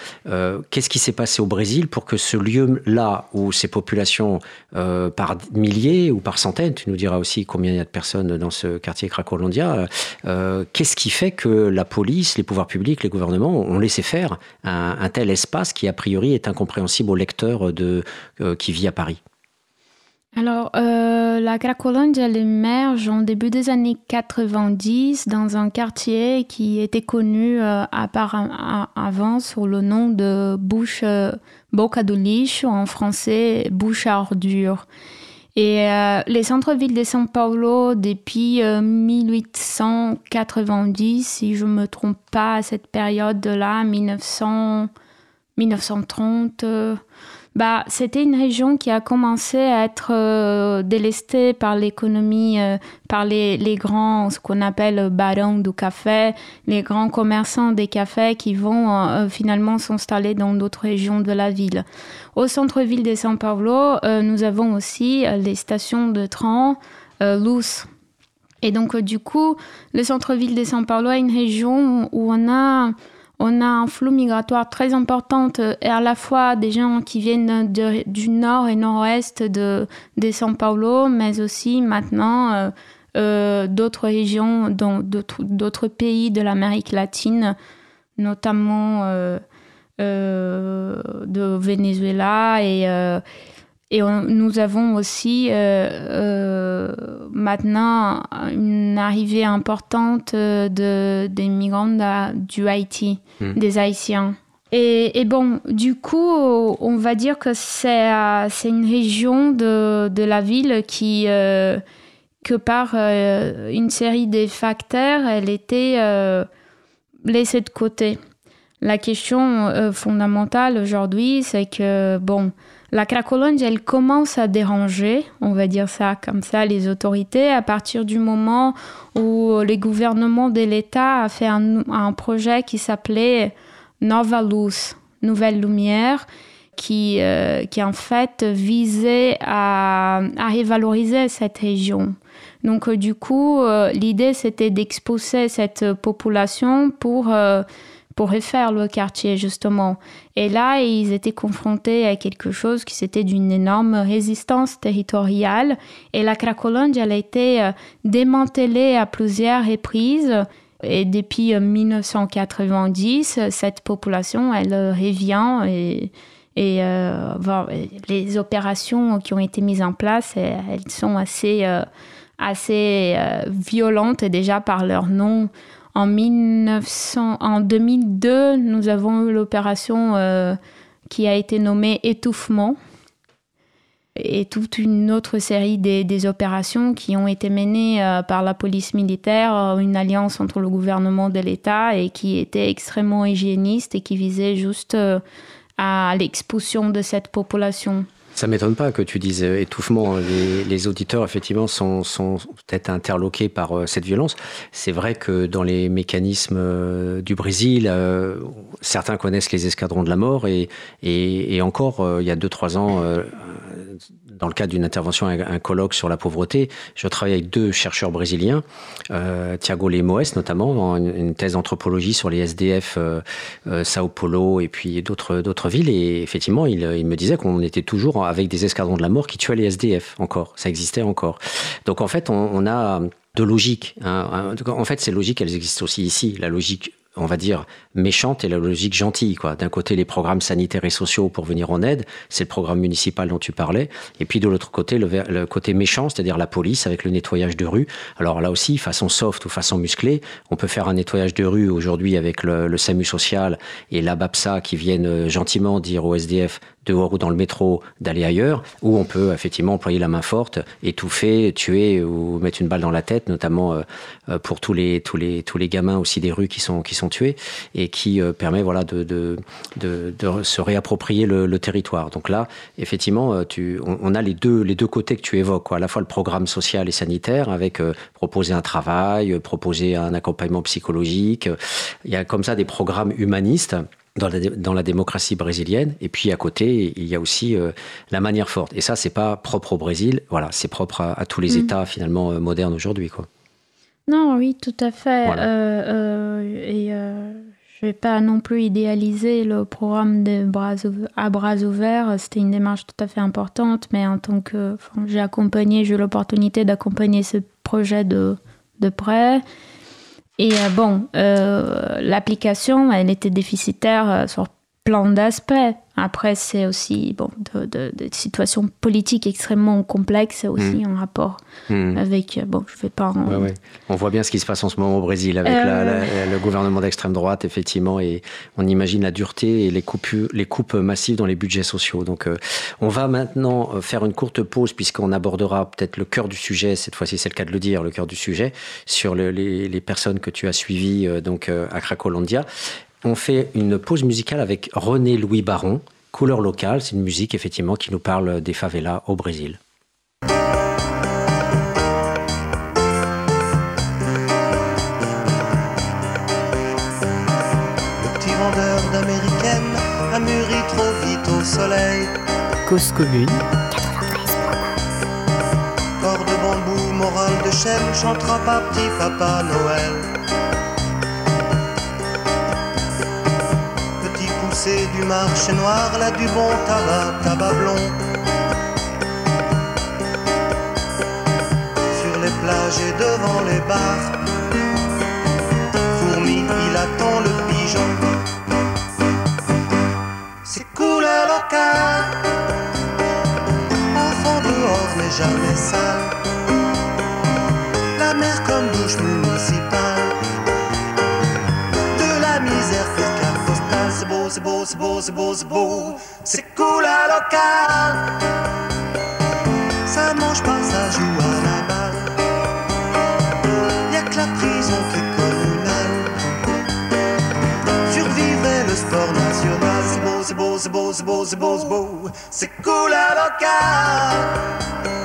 Qu'est-ce qui s'est passé au Brésil pour que ce lieu-là où ces populations par milliers ou par centaines, tu nous diras aussi combien il y a de personnes dans ce quartier Cracolandia, qu'est-ce qui fait que la les pouvoirs publics, les gouvernements ont laissé faire un, tel espace qui, a priori, est incompréhensible au lecteur euh, qui vit à Paris alors, euh, la Cracolonge, elle émerge en début des années 90 dans un quartier qui était connu euh, avant sous le nom de Bouche euh, Boca do Lixo, en français Bouche à ordures. Et les centres-villes de São Paulo, depuis 1890, si je ne me trompe pas, à cette période-là, 1900, 1930, bah, c'était une région qui a commencé à être euh, délestée par l'économie, euh, par les, grands, ce qu'on appelle barons du café, les grands commerçants des cafés qui vont euh, finalement s'installer dans d'autres régions de la ville. Au centre-ville de São Paulo, nous avons aussi les stations de train Luz. Et donc, du coup, le centre-ville de São Paulo est une région où on a on a un flux migratoire très important euh, et à la fois des gens qui viennent du nord et nord-ouest de, de São Paulo, mais aussi maintenant euh, euh, d'autres régions, d'autres pays de l'Amérique latine, notamment de Venezuela et et nous avons aussi euh, euh, maintenant une arrivée importante de, des migrants du Haïti, hmm. des Haïtiens. Et, bon, du coup, on va dire que c'est euh, une région de, de, la ville qui, que par une série de facteurs, elle était laissée de côté. La question fondamentale aujourd'hui, c'est que, bon, la Cracolonge, elle commence à déranger, on va dire ça comme ça, les autorités à partir du moment où les gouvernements de l'État a fait un, projet qui s'appelait Nova Luz, Nouvelle Lumière, qui, euh, qui en fait visait à, à cette région. Donc euh, du coup, euh, l'idée c'était d'exposer cette population pour pour refaire le quartier justement. Et là, ils étaient confrontés à quelque chose qui c'était d'une énorme résistance territoriale. Et la Cracolonge, elle a été euh, démantelée à plusieurs reprises. Et depuis 1990, euh, cette population, elle revient et, euh, les opérations qui ont été mises en place, elles sont assez, assez violentes déjà par leur nom. En, 1900, en 2002, nous avons eu l'opération euh, qui a été nommée étouffement et toute une autre série des, opérations qui ont été menées euh, par la police militaire, euh, une alliance entre le gouvernement de l'État et qui était extrêmement hygiéniste et qui visait juste à l'expulsion de cette population. Ça m'étonne pas que tu dises euh, étouffement. Les, auditeurs, effectivement, sont, sont peut-être interloqués par euh, cette violence. C'est vrai que dans les mécanismes euh, du Brésil, certains connaissent les escadrons de la mort et, et, et encore, il y a deux, trois ans, dans le cadre d'une intervention avec un colloque sur la pauvreté, je travaille avec deux chercheurs brésiliens, euh, Thiago Lemoes notamment, une, une thèse d'anthropologie sur les SDF euh, euh, Sao Paulo et puis d'autres d'autres villes. Et effectivement, il, me disait qu'on était toujours avec des escadrons de la mort qui tuaient les SDF encore. Ça existait encore. Donc en fait, on, on a de logique. Hein. En fait, ces logiques, elles existent aussi ici. La logique on va dire, méchante et la logique gentille. Quoi. D'un côté, les programmes sanitaires et sociaux pour venir en aide, c'est le programme municipal dont tu parlais. Et puis de l'autre côté, le, côté méchant, c'est-à-dire la police avec le nettoyage de rue. Alors là aussi, façon soft ou façon musclée, on peut faire un nettoyage de rue aujourd'hui avec le, SAMU social et la BAPSA qui viennent euh, gentiment dire au SDF dehors ou dans le métro d'aller ailleurs, ou on peut effectivement employer la main forte, étouffer, tuer ou mettre une balle dans la tête, notamment euh, euh, pour tous les tous les tous les gamins aussi des rues qui sont qui sont tués et qui euh, permet voilà de de, de, de se réapproprier le, le, territoire. Donc là, effectivement, tu on, a les deux les deux côtés que tu évoques, quoi. à la fois le programme social et sanitaire avec proposer un travail, proposer un accompagnement psychologique. Il y a comme ça des programmes humanistes dans la, dans la, démocratie brésilienne. Et puis à côté, il y a aussi euh, la manière forte. Et ça, c'est pas propre au Brésil. Voilà, c'est propre à, tous les mm. États finalement euh, modernes aujourd'hui, quoi. Non, oui, tout à fait. Euh, et je vais pas non plus idéaliser le programme de bras, à bras ouverts. C'était une démarche tout à fait importante, mais en tant que, j'ai accompagné, j'ai eu l'opportunité d'accompagner ce projet de, de près. Et euh, bon, euh, l'application, elle était déficitaire euh, sur plein d'aspects. Après, c'est aussi bon, de, situations politiques extrêmement complexes, aussi en rapport avec. Bon, je vais pas. On voit bien ce qui se passe en ce moment au Brésil avec le gouvernement d'extrême droite, effectivement, et on imagine la dureté et les coupes, les coupes massives dans les budgets sociaux. Donc, on va maintenant faire une courte pause puisqu'on abordera peut-être le cœur du sujet. Cette fois-ci, c'est le cas de le dire, le cœur du sujet sur les, les, personnes que tu as suivies donc à Cracolandia on fait une pause musicale avec René Louis Baron, Couleur locale. C'est une musique effectivement qui nous parle des favelas au Brésil. Le petit vendeur d'américaine a mûri trop vite au soleil. Cause commune. Corps de bambou, morale de chêne, chantera pas petit papa Noël. C'est du marché noir, là du bon tabac, tabac blond. Sur les plages et devant les bars, fourmi, il attend le pigeon. C'est couleur locale, enfant dehors n'est jamais sale. La mer comme douche municipale, c'est beau, c'est beau, c'est beau, c'est beau, c'est cool à local. Ça mange pas, ça joue à la balle. Y'a que la prison qui est communale. Survivrait le sport national. C'est beau, c'est beau, c'est beau, c'est beau, c'est beau, c'est beau. C'est cool à local.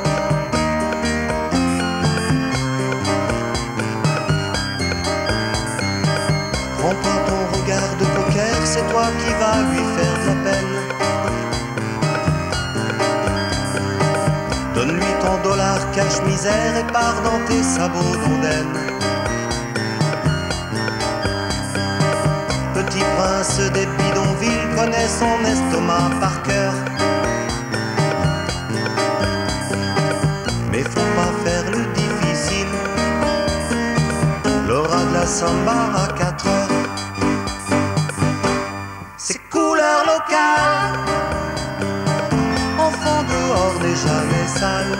Qui vas lui faire la peine. Donne-lui ton dollar cache misère et pars dans tes sabots d'ondaine. Petit prince des bidonvilles connaît son estomac par cœur. Mais faut pas faire le difficile. L'aura de la samba 4 heures. Enfant dehors n'est jamais sale.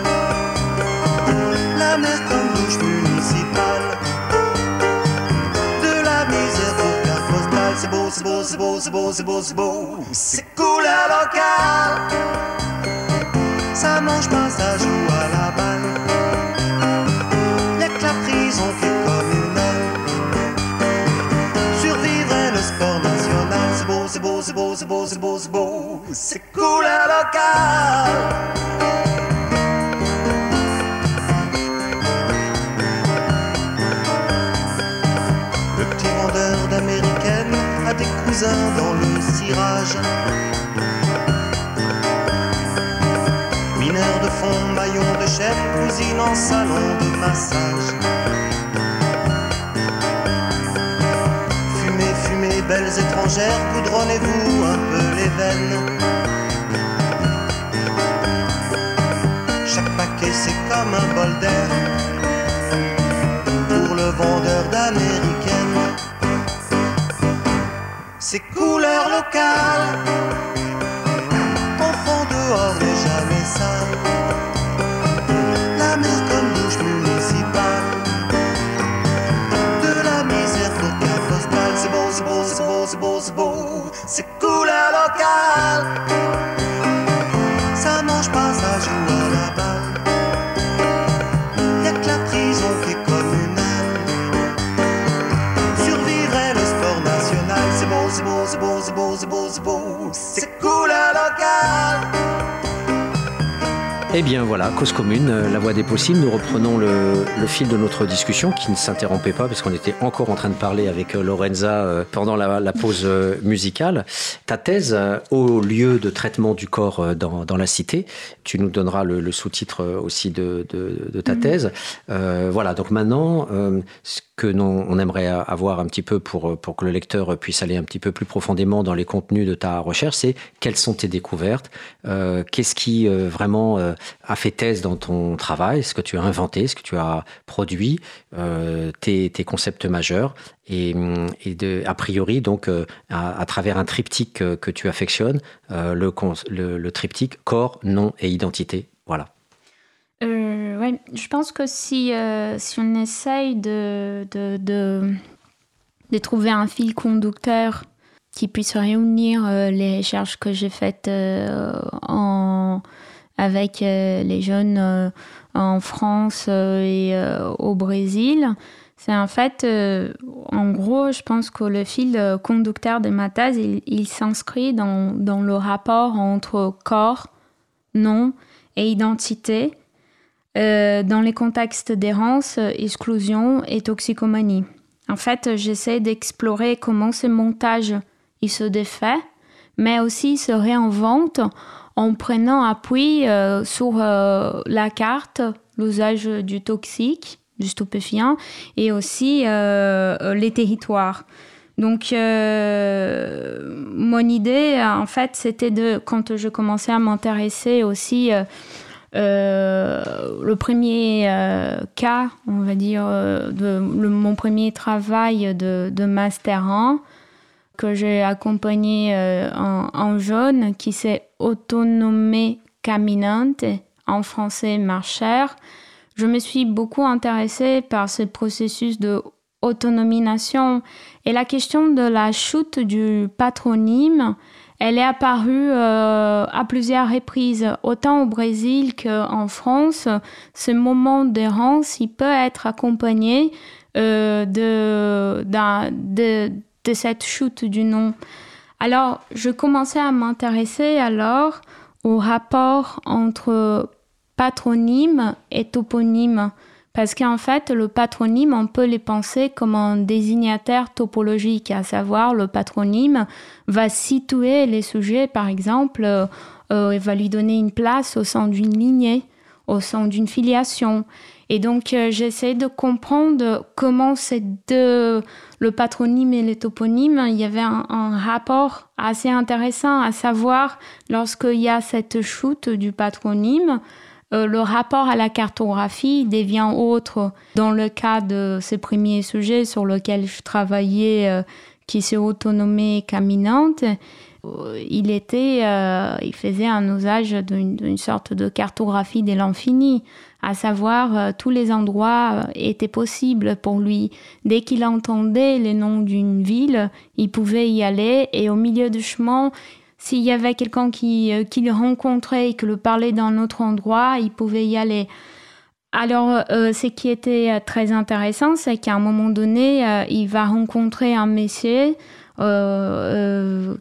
La mer comme douche municipale. De la misère pour carte postale. C'est beau, c'est beau, c'est beau, c'est beau, c'est beau, c'est beau. C'est couleur locale. Ça mange pas, ça joue à la balle. Y'a que la prison c'est beau, c'est beau, c'est beau, c'est beau, c'est cool à local. Le petit vendeur d'américaine a des cousins dans le cirage. Mineur de fond, maillon de chef, cousine en salon de massage. Belles étrangères, goudronnez-vous un peu les veines. Chaque paquet c'est comme un bol d'air pour le vendeur d'américaine. C'est couleur locale, couleur Eh bien voilà, cause commune, euh, la voix des possibles. Nous reprenons le, fil de notre discussion qui ne s'interrompait pas parce qu'on était encore en train de parler avec euh, Lorenza euh, pendant la, pause musicale. Ta thèse au lieu de traitement du corps dans, la cité, tu nous donneras le, sous-titre aussi de, ta mhm. thèse. voilà, donc maintenant, que on aimerait avoir un petit peu pour, pour que le lecteur puisse aller un petit peu plus profondément dans les contenus de ta recherche, c'est quelles sont tes découvertes, euh, qu'est-ce qui euh, vraiment euh, a fait thèse dans ton travail, ce que tu as inventé, ce que tu as produit, tes, concepts majeurs, et, de, a priori, donc, à, travers un triptyque que tu affectionnes, le triptyque corps, nom et identité. Euh, ouais, je pense que si, euh, si on essaye de, de, de, de, trouver un fil conducteur qui puisse réunir euh, les recherches que j'ai faites en, avec les jeunes en France et au Brésil, c'est en fait, en gros, je pense que le fil conducteur de ma thèse, il, il s'inscrit dans, dans le rapport entre corps, nom et identité euh, dans les contextes d'errance, exclusion et toxicomanie. En fait, j'essaie d'explorer comment ce montage il se défait, mais aussi se réinvente en prenant appui euh, sur euh, la carte, l'usage du toxique, du stupéfiant, et aussi les territoires. Donc, mon idée, en fait, c'était de, quand je commençais à m'intéresser aussi euh, le premier euh, cas, on va dire, euh, de mon premier travail de, Master 1, que j'ai accompagné en, jaune, qui s'est autonomé caminante, en français marchère. Je me suis beaucoup intéressée par ce processus de autonomination et la question de la chute du patronyme elle est apparue euh, à plusieurs reprises, autant au Brésil qu'en France. Ce moment d'errance, il peut être accompagné euh, de, de, cette chute du nom. Alors, je commençais à m'intéresser alors au rapport entre patronyme et toponyme. Parce qu'en fait, le patronyme, on peut les penser comme un désignateur topologique, à savoir le patronyme va situer les sujets, par exemple, euh, euh va lui donner une place au sein d'une lignée, au sein d'une filiation. Et donc, euh, j'essaie de comprendre comment ces deux, le patronyme et le toponyme, il y avait un, un rapport assez intéressant, à savoir, lorsqu'il y a cette chute du patronyme, euh, le rapport à la cartographie devient autre. Dans le cas de ce premier sujet sur lequel je travaillais, euh, qui s'est autonomé Caminante, euh, il était, il faisait un usage d'une sorte de cartographie de l'infini, à savoir tous les endroits étaient possibles pour lui. Dès qu'il entendait le nom d'une ville, il pouvait y aller et au milieu du chemin, s'il y avait quelqu'un qui, euh, qui le rencontrait et qui le parlait d'un autre endroit, il pouvait y aller. Alors, euh, ce qui était euh, très intéressant, c'est qu'à un moment donné, il va rencontrer un monsieur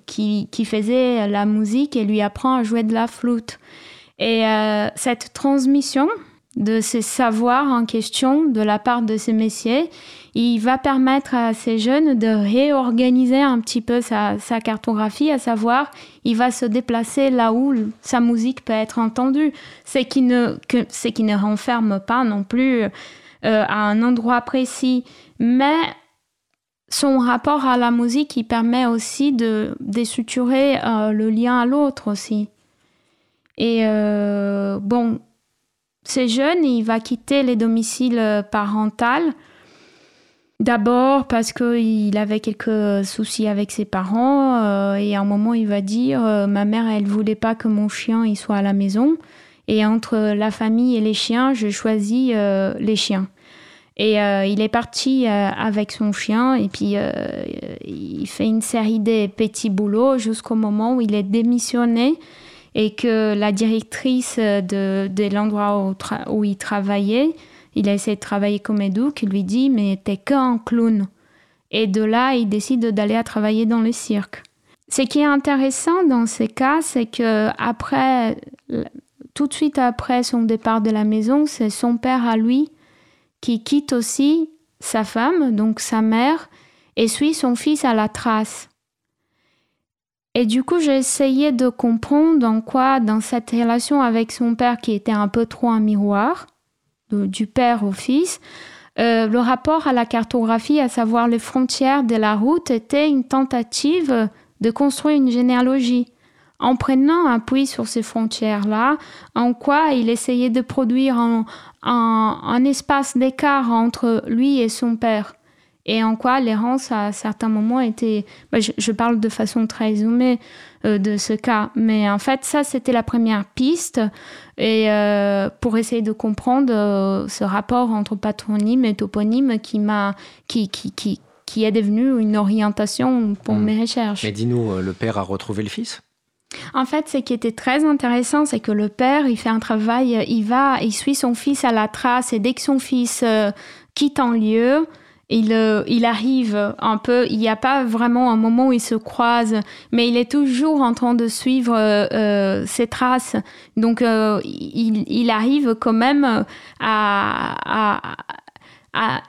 qui, qui, faisait la musique et lui apprend à jouer de la flûte. Et cette transmission de ces savoirs en question de la part de ces messieurs, il va permettre à ces jeunes de réorganiser un petit peu sa, cartographie, à savoir, il va se déplacer là où sa musique peut être entendue. C'est qui ne, qui ne renferme pas non plus euh, à un endroit précis, mais son rapport à la musique, il permet aussi de, suturer euh, le lien à l'autre aussi. Et euh, bon, ces jeunes, il va quitter les domiciles parentaux D'abord parce qu'il avait quelques soucis avec ses parents euh, et à un moment il va dire euh, ma mère elle voulait pas que mon chien il soit à la maison. Et entre la famille et les chiens je choisis euh, les chiens et il est parti avec son chien et puis il fait une série de petits boulots jusqu'au moment où il est démissionné et que la directrice de, l'endroit où il travaillait il a essayé de travailler comme éduc, il lui dit Mais t'es qu'un clown. Et de là, il décide d'aller travailler dans le cirque. Ce qui est intéressant dans ces cas, c'est que après, tout de suite après son départ de la maison, c'est son père à lui qui quitte aussi sa femme, donc sa mère, et suit son fils à la trace. Et du coup, j'ai essayé de comprendre en quoi, dans cette relation avec son père qui était un peu trop un miroir, du père au fils, euh, le rapport à la cartographie, à savoir les frontières de la route, était une tentative de construire une généalogie. En prenant appui sur ces frontières-là, en quoi il essayait de produire un, espace d'écart entre lui et son père. Et en quoi l'errance à certains moments était... Bah, je, parle de façon très zoomée de ce cas, mais en fait ça c'était la première piste et euh, pour essayer de comprendre euh, ce rapport entre patronyme et toponyme qui m'a qui, qui, qui, qui est devenu une orientation pour hmm. mes recherches. Mais dis-nous, le père a retrouvé le fils? En fait, ce qui était très intéressant, c'est que le père, il fait un travail, il va, il suit son fils à la trace, et dès que son fils quitte un lieu, il, euh, il arrive un peu, il n'y a pas vraiment un moment où ils se croisent, mais il est toujours en train de suivre euh, euh ses traces. Donc, euh, il, il, arrive quand même à, à,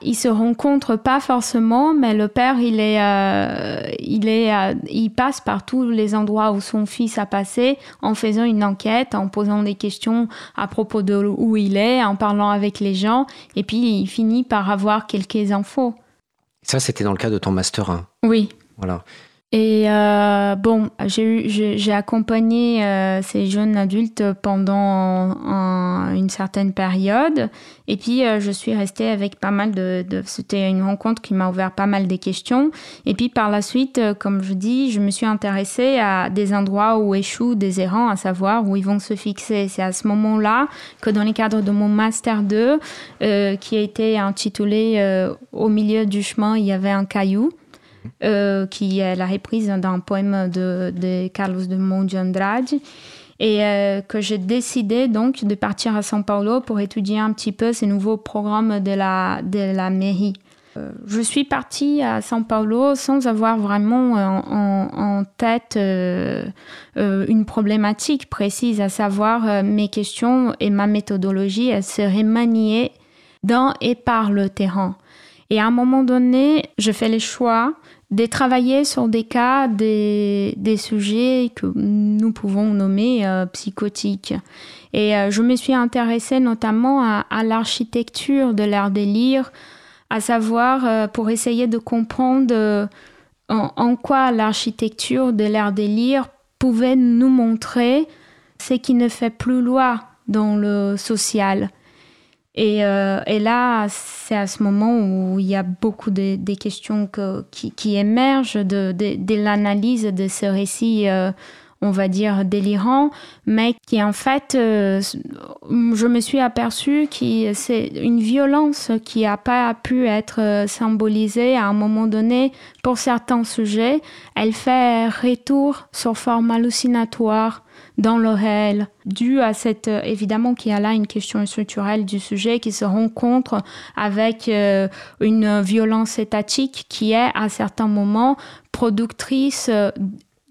ils se rencontrent pas forcément, mais le père, il est, euh, il est, euh, il passe par tous les endroits où son fils a passé, en faisant une enquête, en posant des questions à propos de où il est, en parlant avec les gens, et puis il finit par avoir quelques infos. Ça, c'était dans le cas de ton master 1. Oui. Voilà. Et euh, bon, j'ai accompagné euh, ces jeunes adultes pendant une certaine période. Et puis, euh, je suis restée avec pas mal de... C'était une rencontre qui m'a ouvert pas mal de questions. Et puis, par la suite, comme je dis, je me suis intéressée à des endroits où échouent des errants, à savoir où ils vont se fixer. C'est à ce moment-là que dans le cadre de mon Master 2, qui a été intitulé Au milieu du chemin, il y avait un caillou. Euh, qui est la reprise d'un poème de, Carlos de Monte Andrade et euh, que j'ai décidé donc de partir à São Paulo pour étudier un petit peu ces nouveaux programmes de la, de la mairie. Euh, je suis partie à São Paulo sans avoir vraiment en, tête une problématique précise, à savoir mes questions et ma méthodologie, seraient maniées dans et par le terrain. Et à un moment donné, je fais le choix de travailler sur des cas, des, sujets que nous pouvons nommer euh, psychotiques. Et euh, je me suis intéressée notamment à, l'architecture de l'art délire, à savoir euh, pour essayer de comprendre en, en, quoi l'architecture de l'art délire pouvait nous montrer ce qui ne fait plus loi dans le social. Euh, et, là, c'est à ce moment où il y a beaucoup de, questions qui, émergent de, l'analyse de ce récit, euh, on va dire, délirant, mais qui en fait, euh, je me suis aperçue que c'est une violence qui n'a pas pu être symbolisée à un moment donné pour certains sujets. Elle fait retour sur forme hallucinatoire dans le réel, dû à cette, euh, évidemment qu'il y a là une question structurelle du sujet qui se rencontre avec euh, une violence étatique qui est à certains moments productrice euh,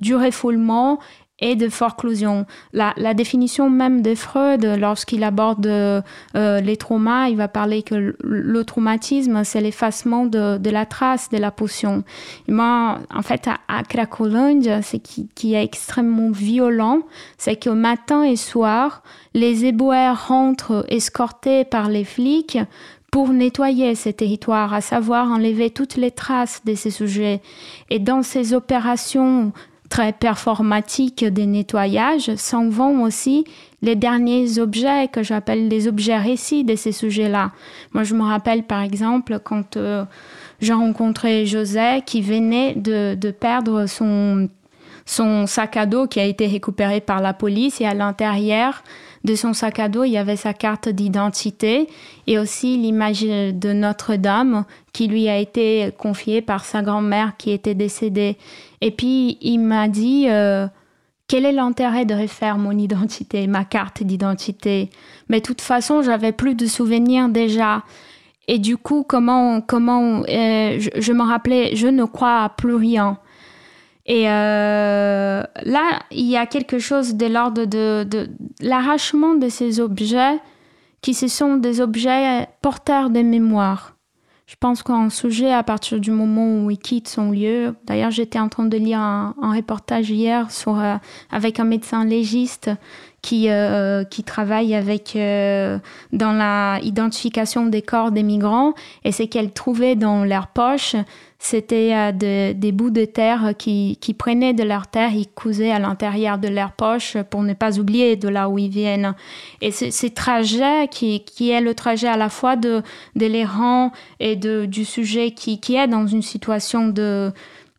du refoulement et de forclusion. La, la, définition même de Freud, lorsqu'il aborde euh, les traumas, il va parler que le, traumatisme, c'est l'effacement de, de, la trace de la potion. Et moi, en fait, à, à Cracoland, ce qui, qui, est extrêmement violent, c'est que matin et soir, les éboueurs rentrent escortés par les flics pour nettoyer ces territoires, à savoir enlever toutes les traces de ces sujets. Et dans ces opérations très performatique des nettoyages s'en vont aussi les derniers objets que j'appelle les objets récits de ces sujets-là. Moi, je me rappelle par exemple quand euh, j'ai rencontré José qui venait de, perdre son sac à dos qui a été récupéré par la police et à l'intérieur, de son sac à dos, il y avait sa carte d'identité et aussi l'image de Notre-Dame qui lui a été confiée par sa grand-mère qui était décédée. Et puis il m'a dit euh, quel est l'intérêt de refaire mon identité, ma carte d'identité? Mais de toute façon, j'avais plus de souvenirs déjà. Et du coup, comment, comment, euh, je, je me rappelais, je ne crois à plus rien. Et euh, là, il y a quelque chose de l'ordre de, l'arrachement de ces objets qui ce sont des objets porteurs de mémoire. Je pense qu'un sujet, à partir du moment où il quitte son lieu, d'ailleurs j'étais en train de lire un, reportage hier euh, avec un médecin légiste qui, euh, qui travaille avec, euh, dans la identification des corps des migrants, et c'est qu'elle trouvait dans leur poche c'était euh, des bouts de terre qui, qui, prenaient de leur terre, ils cousaient à l'intérieur de leur poche pour ne pas oublier de là où ils viennent. Et ce trajet qui, qui, est le trajet à la fois de, de l'errant et de, du sujet qui, qui, est dans une situation de,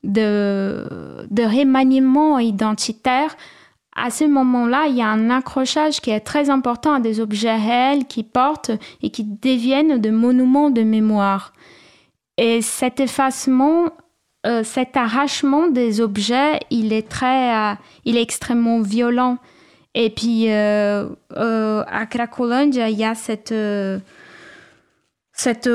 de, de remaniement identitaire, à ce moment-là, il y a un accrochage qui est très important à des objets réels qui portent et qui deviennent de monuments de mémoire. Et cet effacement, euh, cet arrachement des objets, il est très, euh, il est extrêmement violent. Et puis euh, à Cracolandia, il y a cette, cette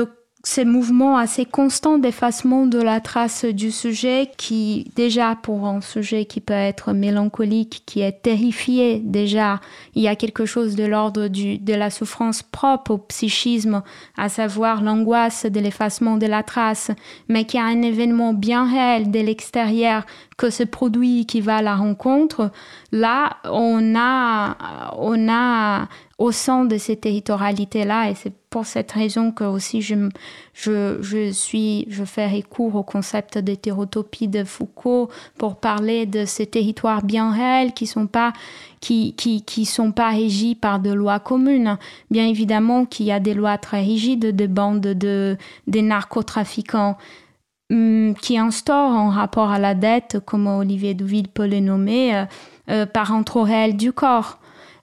ces mouvements assez constants d'effacement de la trace du sujet qui, déjà pour un sujet qui peut être mélancolique, qui est terrifié, déjà, il y a quelque chose de l'ordre de la souffrance propre au psychisme, à savoir l'angoisse de l'effacement de la trace, mais qui a un événement bien réel de l'extérieur que ce produit qui va à la rencontre, là, on a, on a au sein de ces territorialités-là, et c'est pour cette raison que aussi je, suis, je fais recours au concept d'hétérotopie de Foucault pour parler de ces territoires bien réels qui sont pas qui, qui, sont pas régis par de lois communes. Bien évidemment qu'il y a des lois très rigides de bandes de, des narcotrafiquants hum, qui instaurent en rapport à la dette, comme Olivier Douville peut le nommer, euh, euh, par un trop réel du corps.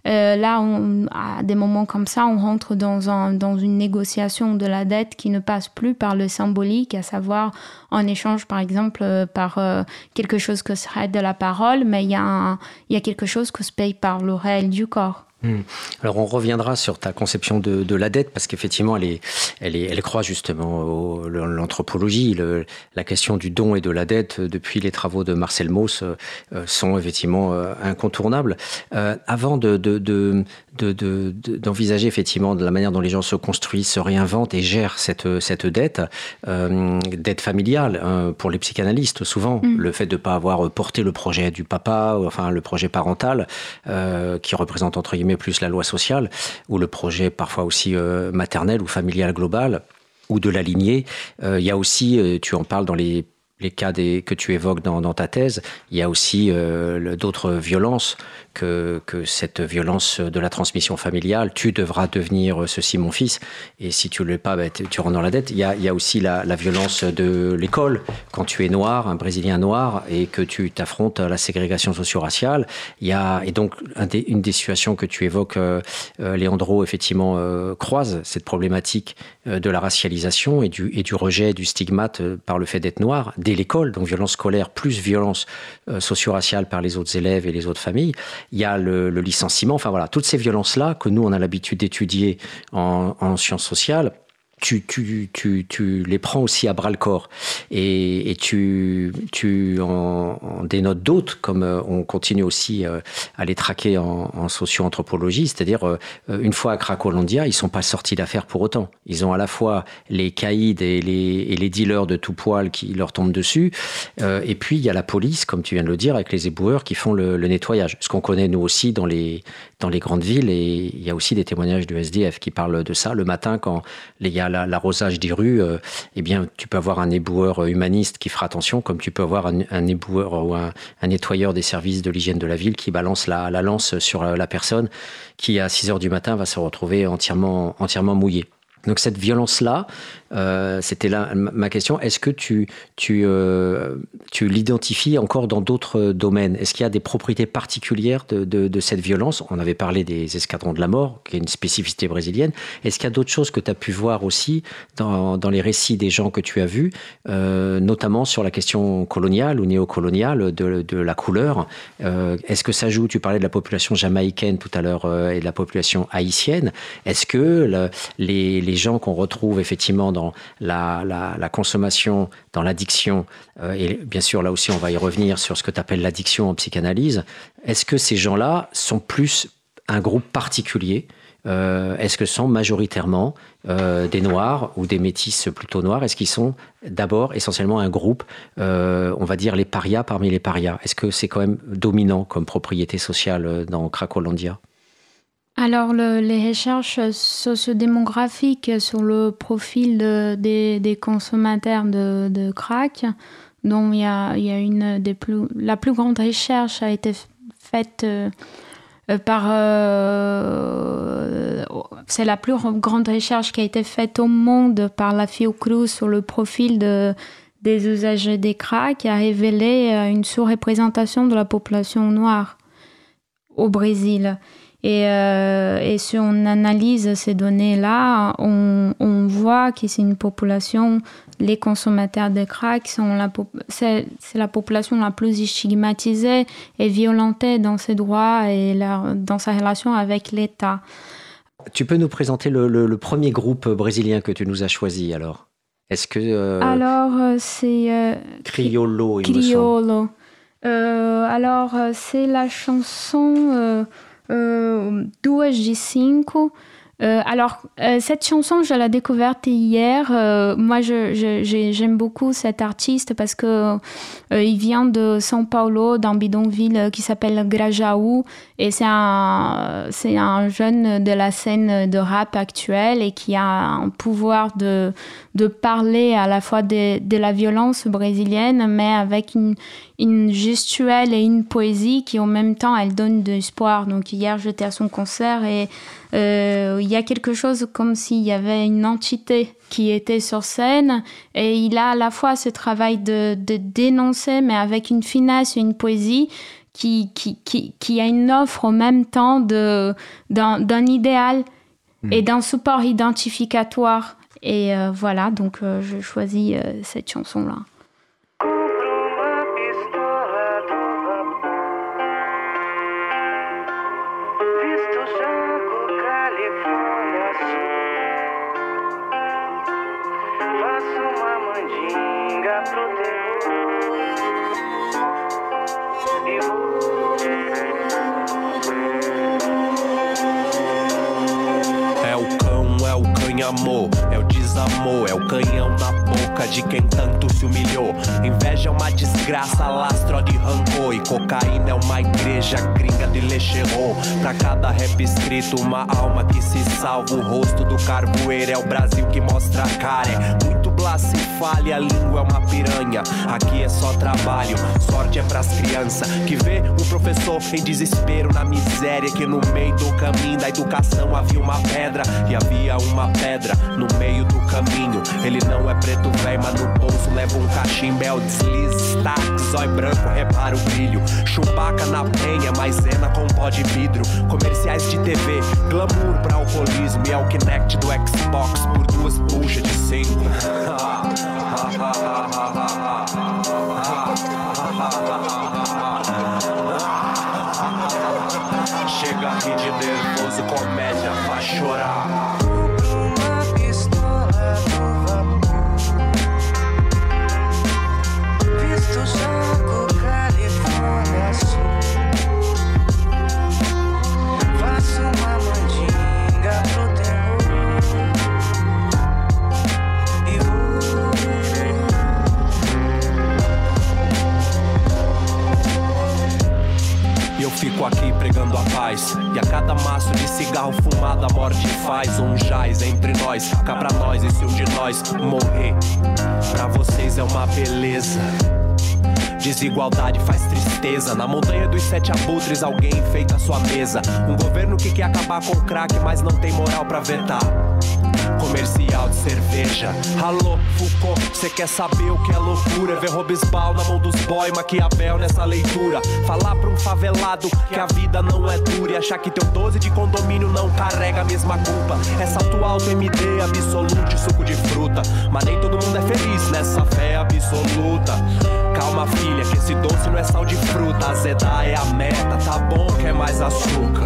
Euh, là, on, à des moments comme ça, on rentre dans, un, dans une négociation de la dette qui ne passe plus par le symbolique, à savoir en échange, par exemple, euh, par euh, quelque chose que serait de la parole, mais il y, a y a quelque chose que se paye par le réel du corps. Hmm. Alors on reviendra sur ta conception de, de la dette parce qu'effectivement elle est, elle est, elle croit justement l'anthropologie, la question du don et de la dette depuis les travaux de Marcel Mauss euh, sont effectivement euh, incontournables. Euh, avant de, de d'envisager effectivement de la manière dont les gens se construisent, se réinventent et gèrent cette, cette dette, euh, dette familiale hein, pour les psychanalystes souvent, hmm. le fait de ne pas avoir porté le projet du papa, enfin le projet parental, euh, qui représente entre guillemets plus la loi sociale, ou le projet parfois aussi euh, maternel ou familial global ou de la lignée. Il y a aussi, tu en parles dans les les cas des, que tu évoques dans, dans, ta thèse, il y a aussi euh, d'autres violences que, que, cette violence de la transmission familiale. Tu devras devenir ceci, mon fils, et si tu ne l'es pas, bah, tu rentres dans la dette. Il y a, y a aussi la, la, violence de l'école. Quand tu es noir, un Brésilien noir, et que tu t'affrontes à la ségrégation socio-raciale, il y a, et donc un des, une des situations que tu évoques, euh, euh Léandro, effectivement, euh, croise cette problématique euh, de la racialisation et du, et du rejet, du stigmate par le fait d'être noir dès l'école, donc violence scolaire plus violence euh, socio-raciale par les autres élèves et les autres familles. Il y a le, le licenciement, enfin voilà, toutes ces violences-là que nous, on a l'habitude d'étudier en, en sciences sociales, tu, tu, tu, tu, les prends aussi à bras le corps et, et tu, tu en, en dénotes d'autres, comme euh, on continue aussi euh, à les traquer en, en socio-anthropologie, c'est-à-dire euh, une fois à Cracolandia, ils sont pas sortis d'affaires pour autant. Ils ont à la fois les caïds et les, et les dealers de tout poil qui leur tombent dessus, et puis il y a la police, comme tu viens de le dire, avec les éboueurs qui font le, le nettoyage. Ce qu'on connaît nous aussi dans les, dans les grandes villes, et il y a aussi des témoignages du SDF qui parlent de ça le matin quand il y a l'arrosage des rues, euh, eh bien, tu peux avoir un éboueur humaniste qui fera attention, comme tu peux avoir un, éboueur ou un, nettoyeur des services de l'hygiène de la ville qui balance la, la, lance sur la personne qui, à 6 heures du matin, va se retrouver entièrement, entièrement mouillée. Donc cette violence-là, euh, c'était là ma question. Est-ce que tu, tu, euh, tu l'identifies encore dans d'autres domaines? Est-ce qu'il y a des propriétés particulières de, de, cette violence? On avait parlé des escadrons de la mort, qui est une spécificité brésilienne. Est-ce qu'il y a d'autres choses que tu as pu voir aussi dans, dans, les récits des gens que tu as vus, euh, notamment sur la question coloniale ou néocoloniale de, de la couleur? Euh, Est-ce que ça joue? Tu parlais de la population jamaïcaine tout à l'heure euh, et de la population haïtienne. Est-ce que le, les, les gens qu'on retrouve effectivement dans la, consommation, dans l'addiction, euh, et bien sûr là aussi on va y revenir sur ce que tu appelles l'addiction en psychanalyse, est-ce que ces gens-là sont plus un groupe particulier euh, Est-ce que sont majoritairement des Noirs ou des métis plutôt noirs? Est-ce qu'ils sont d'abord essentiellement un groupe, on va dire les parias parmi les parias? Est-ce que c'est quand même dominant comme propriété sociale dans Cracolandia alors, les recherches sociodémographiques sur le profil des, consommateurs de, crack, dont il y a, une des plus, la plus grande recherche a été faite euh, par. Euh, c'est la plus grande recherche qui a été faite au monde par la Fiocruz sur le profil de, des usagers des crack, qui a révélé euh, une sous-représentation de la population noire au Brésil. Et, euh, et, si on analyse ces données-là, on, on, voit que c'est une population, les consommateurs de crack, c'est la population la plus stigmatisée et violentée dans ses droits et dans sa relation avec l'État. Tu peux nous présenter le, le, premier groupe brésilien que tu nous as choisi alors? Est-ce que euh, alors euh, c'est Criollo, il Criollo. alors c'est la chanson duas de cinco Euh, alors, euh, cette chanson, je l'ai découverte hier. Euh, moi, j'aime beaucoup cet artiste parce que il vient de São Paulo, d'un bidonville qui s'appelle Grajaú. Et c'est un, un jeune de la scène de rap actuelle et qui a un pouvoir de, de parler à la fois de, de la violence brésilienne, mais avec une, une gestuelle et une poésie qui, en même temps, elle donne de l'espoir. Donc, hier, j'étais à son concert et euh, il y a quelque chose comme s'il y avait une entité qui était sur scène et il a à la fois ce travail de, dénoncer mais avec une finesse, une poésie qui, qui, qui, a une offre en même temps d'un idéal et hmm. d'un support identificatoire. Et euh, voilà, donc euh, je choisis cette chanson-là. De quem tanto se humilhou. Inveja é uma desgraça, lastro de rancor. E cocaína é uma igreja gringa de lecherô. Pra cada rap escrito, uma alma que se salva. O rosto do carvoeiro é o Brasil que mostra a cara. É muito se fale, a língua é uma piranha. Aqui é só trabalho, sorte é pras crianças. Que vê um professor em desespero na miséria. Que no meio do caminho da educação havia uma pedra. E havia uma pedra no meio do caminho. Ele não é preto velho, mas no bolso leva um cachimbel. Deslize, destaque, zói branco, repara o brilho. Chupaca na penha, maisena com pó de vidro. Comerciais de TV, glamour pra alcoolismo. E é o Kinect do Xbox por duas buchas de cinco. Chega aqui de nervoso, comédia, Desigualdade faz tristeza. Na montanha dos sete abutres, alguém enfeita sua mesa. Um governo que quer acabar com o crack, mas não tem moral pra vetar. Comercial de cerveja. Alô, Foucault, cê quer saber o que é loucura? Ver Robesbal na mão dos boy, Maquiavel nessa leitura. Falar pra um favelado que a vida não é dura e achar que teu 12 de condomínio não carrega a mesma culpa. Essa tua auto MD absolute suco de fruta. Mas nem todo mundo é feliz nessa fé absoluta. Calma, filha, que esse doce não é sal de fruta. Azedar é a meta, tá bom, quer mais açúcar.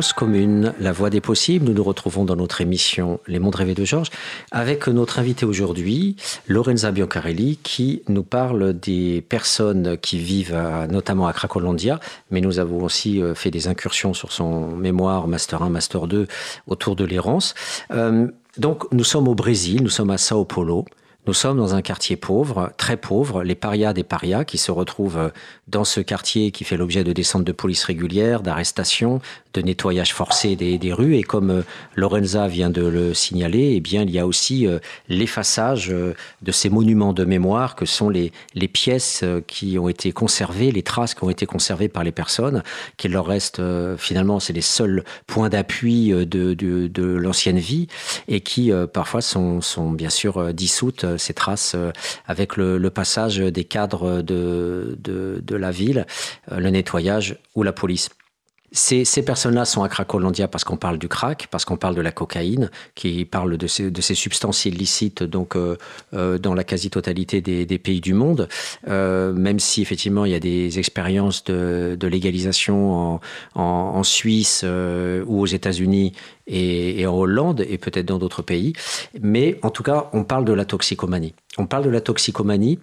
Commune, la voie des possibles. Nous nous retrouvons dans notre émission Les mondes rêvés de Georges avec notre invité aujourd'hui, Lorenza Biancarelli, qui nous parle des personnes qui vivent notamment à Cracolandia, mais nous avons aussi euh, fait des incursions sur son mémoire Master 1, Master 2 autour de l'errance. Euh, donc nous sommes au Brésil, nous sommes à Sao Paulo. Nous sommes dans un quartier pauvre, très pauvre, les parias des parias qui se retrouvent dans ce quartier qui fait l'objet de descentes de police régulières, d'arrestations, de nettoyage forcé des, des, rues. Et comme euh, Lorenza vient de le signaler, eh bien, il y a aussi euh, l'effaçage euh, de ces monuments de mémoire que sont les, les pièces qui ont été conservées, les traces qui ont été conservées par les personnes, qu'il leur reste finalement, c'est les seuls points d'appui de, de, de l'ancienne vie et qui parfois sont, sont bien sûr dissoutes, ces traces, avec le, passage des cadres de, la ville, le nettoyage ou la police. Ces, personnes-là sont à Cracolandia parce qu'on parle du crack, parce qu'on parle de la cocaïne, qui parle de ces, substances illicites donc euh, euh, dans la quasi-totalité des, pays du monde, euh, même si effectivement il y a des expériences de, légalisation en, Suisse ou aux États-Unis et, et, en Hollande et peut-être dans d'autres pays. Mais en tout cas, on parle de la toxicomanie. On parle de la toxicomanie,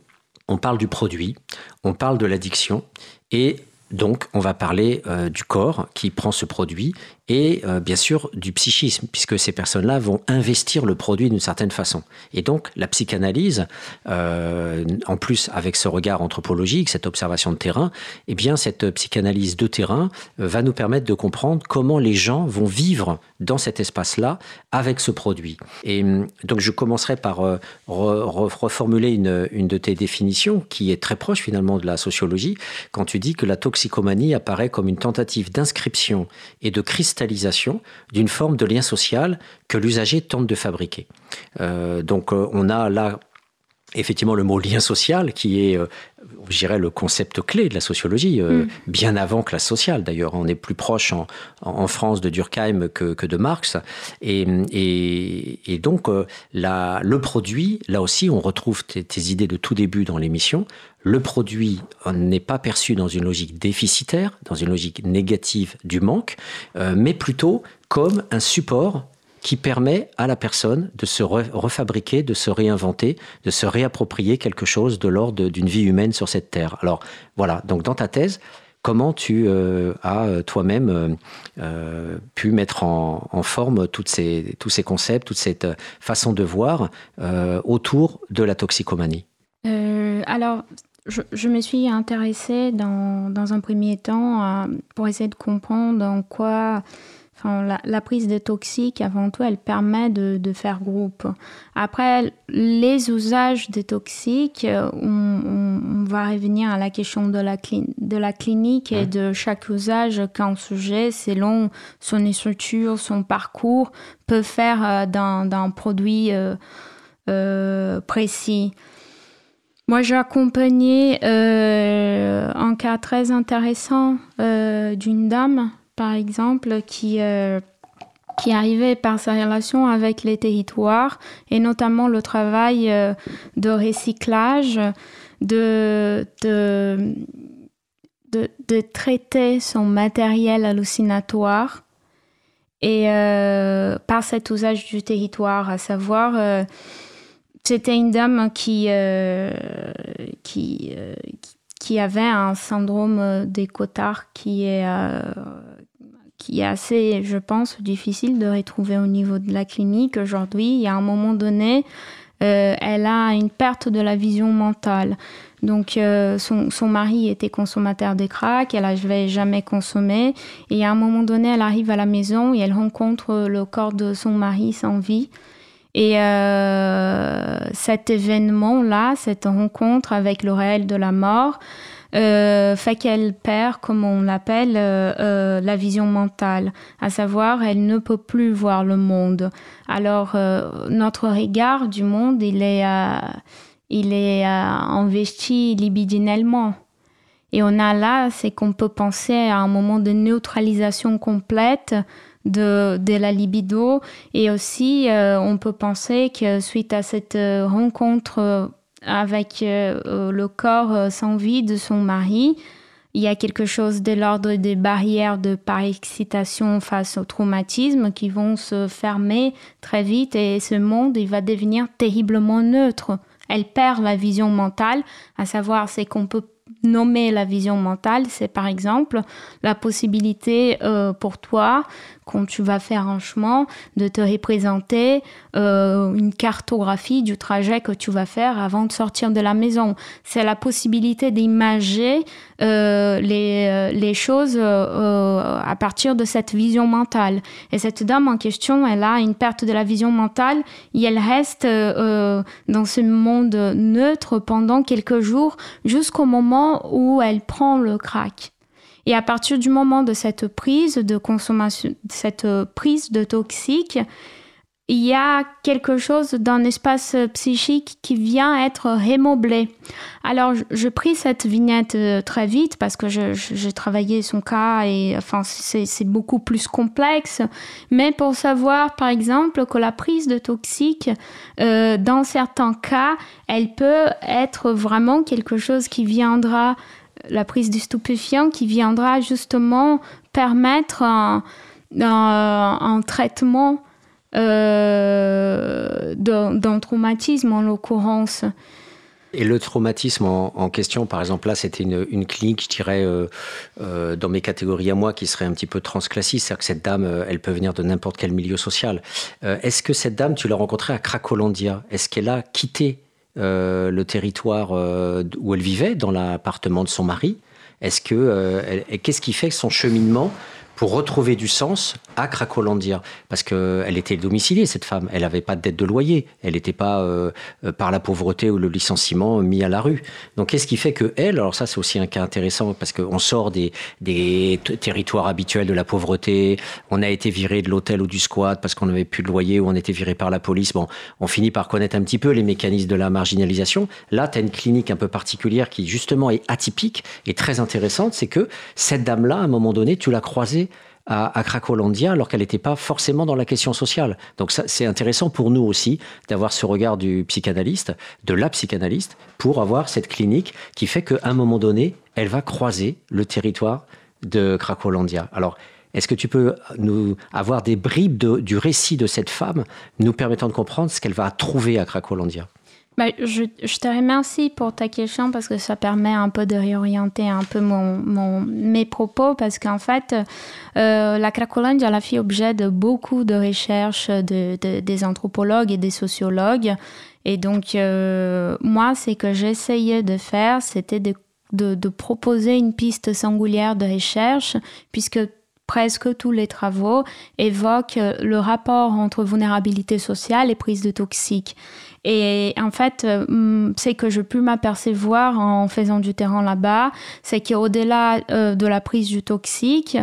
on parle du produit, on parle de l'addiction et donc, on va parler euh, du corps qui prend ce produit et euh, bien sûr du psychisme, puisque ces personnes-là vont investir le produit d'une certaine façon. Et donc, la psychanalyse, euh, en plus avec ce regard anthropologique, cette observation de terrain, eh bien, cette psychanalyse de terrain euh, va nous permettre de comprendre comment les gens vont vivre dans cet espace-là avec ce produit. Et donc, je commencerai par re, re, reformuler une, une de tes définitions qui est très proche finalement de la sociologie, quand tu dis que la toxicomanie apparaît comme une tentative d'inscription et de cristallisation d'une forme de lien social que l'usager tente de fabriquer. Euh, donc euh, on a là effectivement le mot lien social qui est euh, je dirais le concept clé de la sociologie euh, mm. bien avant classe sociale d'ailleurs. On est plus proche en, en France de Durkheim que, que de Marx. Et, et, et donc euh, la, le produit là aussi on retrouve tes, tes idées de tout début dans l'émission. Le produit n'est pas perçu dans une logique déficitaire dans une logique négative du manque mais plutôt comme un support qui permet à la personne de se re refabriquer, de se réinventer, de se réapproprier quelque chose de l'ordre d'une vie humaine sur cette terre. Alors voilà, donc dans ta thèse, comment tu euh, as euh, toi-même euh, pu mettre en, forme tous ces concepts, toute cette façon de voir autour de la toxicomanie? Alors, je, me suis intéressée dans, un premier temps pour essayer de comprendre en quoi Enfin, la, la prise de toxiques, avant tout, elle permet de, de faire groupe. Après, les usages de toxiques, on, on, on va revenir à la question de la, de la clinique et de chaque usage qu'un sujet, selon son structure, son parcours, peut faire d'un produit euh, euh, précis. Moi, j'ai accompagné euh, un cas très intéressant euh, d'une dame par exemple, qui, euh, qui arrivait par sa relation avec les territoires et notamment le travail euh, de recyclage, de, de, de, traiter son matériel hallucinatoire. Et euh, par cet usage du territoire, à savoir, c'était une dame qui, qui, qui avait un syndrome des cotards qui est qui est assez, je pense, difficile de retrouver au niveau de la clinique aujourd'hui. Il y a un moment donné, euh, elle a une perte de la vision mentale. Donc euh, son, mari était consommateur de crack, elle n'avait jamais consommé. Et à un moment donné, elle arrive à la maison et elle rencontre le corps de son mari sans vie. Et euh, cet événement-là, cette rencontre avec le réel de la mort, euh, fait qu'elle perd, comme on l'appelle, euh, euh, la vision mentale, à savoir elle ne peut plus voir le monde. Alors notre regard du monde, il est, il est investi libidinellement. Et on a là, c'est qu'on peut penser à un moment de neutralisation complète de, de la libido et aussi on peut penser que suite à cette rencontre avec euh, le corps sans vie de son mari, il y a quelque chose de l'ordre des barrières de par-excitation face au traumatisme qui vont se fermer très vite et ce monde il va devenir terriblement neutre. Elle perd la vision mentale, à savoir c'est qu'on peut nommer la vision mentale, c'est par exemple la possibilité euh, pour toi quand tu vas faire un chemin, de te représenter euh, une cartographie du trajet que tu vas faire avant de sortir de la maison. C'est la possibilité d'imager euh, les, euh, les, choses à partir de cette vision mentale. Et cette dame en question, elle a une perte de la vision mentale et elle reste dans ce monde neutre pendant quelques jours jusqu'au moment où elle prend le crack. Et à partir du moment de cette prise de consommation, cette prise de toxique, il y a quelque chose d'un espace psychique qui vient être remoblé. Alors, je, pris cette vignette euh, très vite parce que j'ai travaillé son cas et enfin, c'est beaucoup plus complexe. Mais pour savoir, par exemple, que la prise de toxique, euh, dans certains cas, elle peut être vraiment quelque chose qui viendra la prise du stupéfiant qui viendra justement permettre un, traitement euh, d'un traumatisme en l'occurrence. Et le traumatisme en, question, par exemple, là, c'était une, clinique, je dirais, euh, euh, dans mes catégories à moi, qui serait un petit peu transclassique. C'est-à-dire que cette dame, elle peut venir de n'importe quel milieu social. Est-ce que cette dame, tu l'as rencontrée à Cracolandia? Est-ce qu'elle a quitté euh, le territoire euh, où elle vivait, dans l'appartement de son mari. Est-ce que euh, qu'est-ce qui fait son cheminement pour retrouver du sens à Cracolandia. Parce qu'elle était domiciliée, cette femme. Elle n'avait pas de dette de loyer. Elle n'était pas, euh, par la pauvreté ou le licenciement, mis à la rue. Donc, qu'est-ce qui fait que elle, alors ça, c'est aussi un cas intéressant parce qu'on sort des, des territoires habituels de la pauvreté. On a été viré de l'hôtel ou du squat parce qu'on n'avait plus de loyer ou on était viré par la police. Bon, on finit par connaître un petit peu les mécanismes de la marginalisation. Là, tu as une clinique un peu particulière qui, justement, est atypique et très intéressante. C'est que cette dame-là, à un moment donné, tu l'as croisée à, à Cracolandia alors qu'elle n'était pas forcément dans la question sociale. Donc c'est intéressant pour nous aussi d'avoir ce regard du psychanalyste, de la psychanalyste, pour avoir cette clinique qui fait qu'à un moment donné, elle va croiser le territoire de Cracolandia. Alors, est-ce que tu peux nous avoir des bribes du récit de cette femme, nous permettant de comprendre ce qu'elle va trouver à Cracolandia? Bah, je, je, te remercie pour ta question parce que ça permet un peu de réorienter un peu mon, mon mes propos parce qu'en fait, euh, la Cracolandia a fait objet de beaucoup de recherches de, de, des anthropologues et des sociologues. Et donc, euh, moi, ce que j'essayais de faire, c'était de, de, de proposer une piste singulière de recherche puisque presque tous les travaux évoquent le rapport entre vulnérabilité sociale et prise de toxiques. Et en fait, euh, ce que je peux m'apercevoir en faisant du terrain là-bas, c'est qu'au-delà euh, de la prise du toxique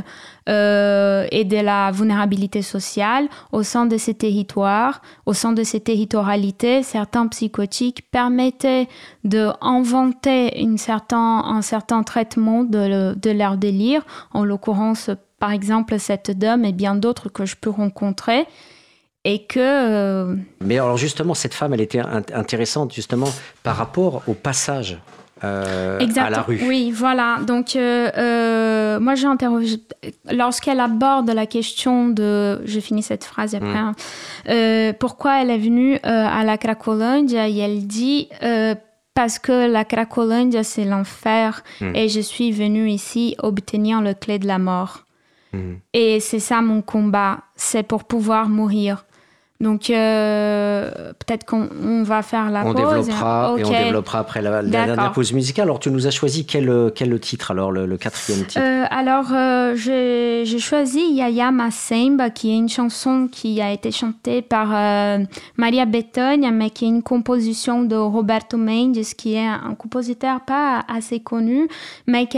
euh, et de la vulnérabilité sociale, au sein de ces territoires, au sein de ces territorialités, certains psychotiques permettaient d'inventer un certain traitement de, de leur délire, en l'occurrence par exemple cette dame et bien d'autres que je peux rencontrer et que... Euh, Mais alors justement, cette femme, elle était intéressante justement par rapport au passage euh, à la rue. Oui, voilà. Donc, euh, euh moi, j'ai interrogé. Lorsqu'elle aborde la question de. Je finis cette phrase après. Mm. Hein, pourquoi elle est venue à la Cracolandia Et elle dit. parce que la Cracolandia, c'est l'enfer mm. et je suis venue ici obtenir le clé de la mort. Mm. Et c'est ça mon combat, c'est pour pouvoir mourir. Donc euh, peut-être qu'on va faire la on pause. Développera, Et on développera après la, dernière pause musicale. Alors tu nous as choisi quel, quel titre alors, le, quatrième titre? Euh, Alors euh, j'ai choisi Yaya Masemba qui est une chanson qui a été chantée par Maria Bethânia mais qui est une composition de Roberto Mendes qui est un compositeur pas assez connu mais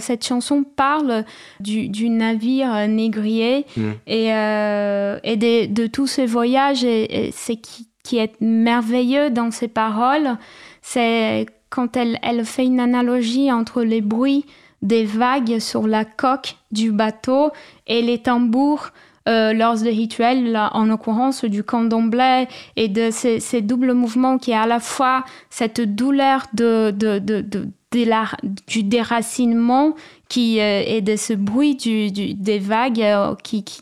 cette chanson parle du, du navire négrier hmm. et, et de, de tous ces voyages et, c'est qui, est merveilleux dans ses paroles, c'est quand elle, fait une analogie entre les bruits des vagues sur la coque du bateau et les tambours euh, lors des rituels, en l'occurrence du candomblé, et de ces, doubles mouvements qui est à la fois cette douleur de, du déracinement qui, et de ce bruit des vagues qui, qui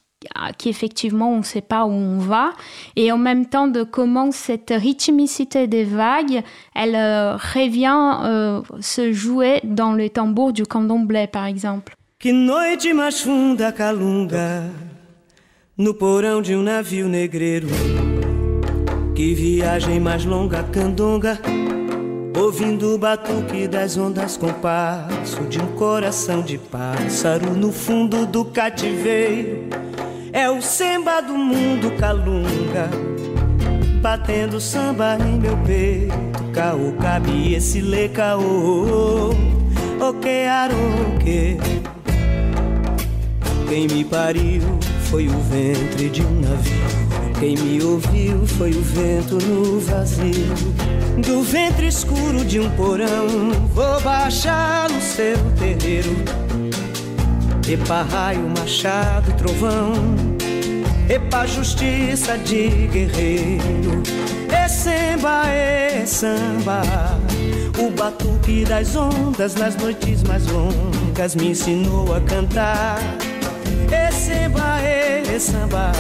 effectivement on ne sait pas où on va. Et en même temps de comment cette rythmicité des vagues elle revient euh, se jouer dans le tambour du candomblé par exemple. Que noite mais funda calunga no porão de um navio negreiro. Que viagem mais longa candonga Ouvindo o batuque das ondas com passo De um coração de pássaro no fundo do cativeiro É o samba do mundo calunga Batendo samba em meu peito. Caô, cabe esse lê caô. O que aroque Quem me pariu foi o ventre de um navio. Quem me ouviu foi o vento no vazio. Do ventre escuro de um porão Vou baixar no seu terreiro Epa raio, machado, trovão. Epa justiça de guerreiro. E samba, e samba. O batuque das ondas nas noites mais longas Me ensinou a cantar. E samba, e samba.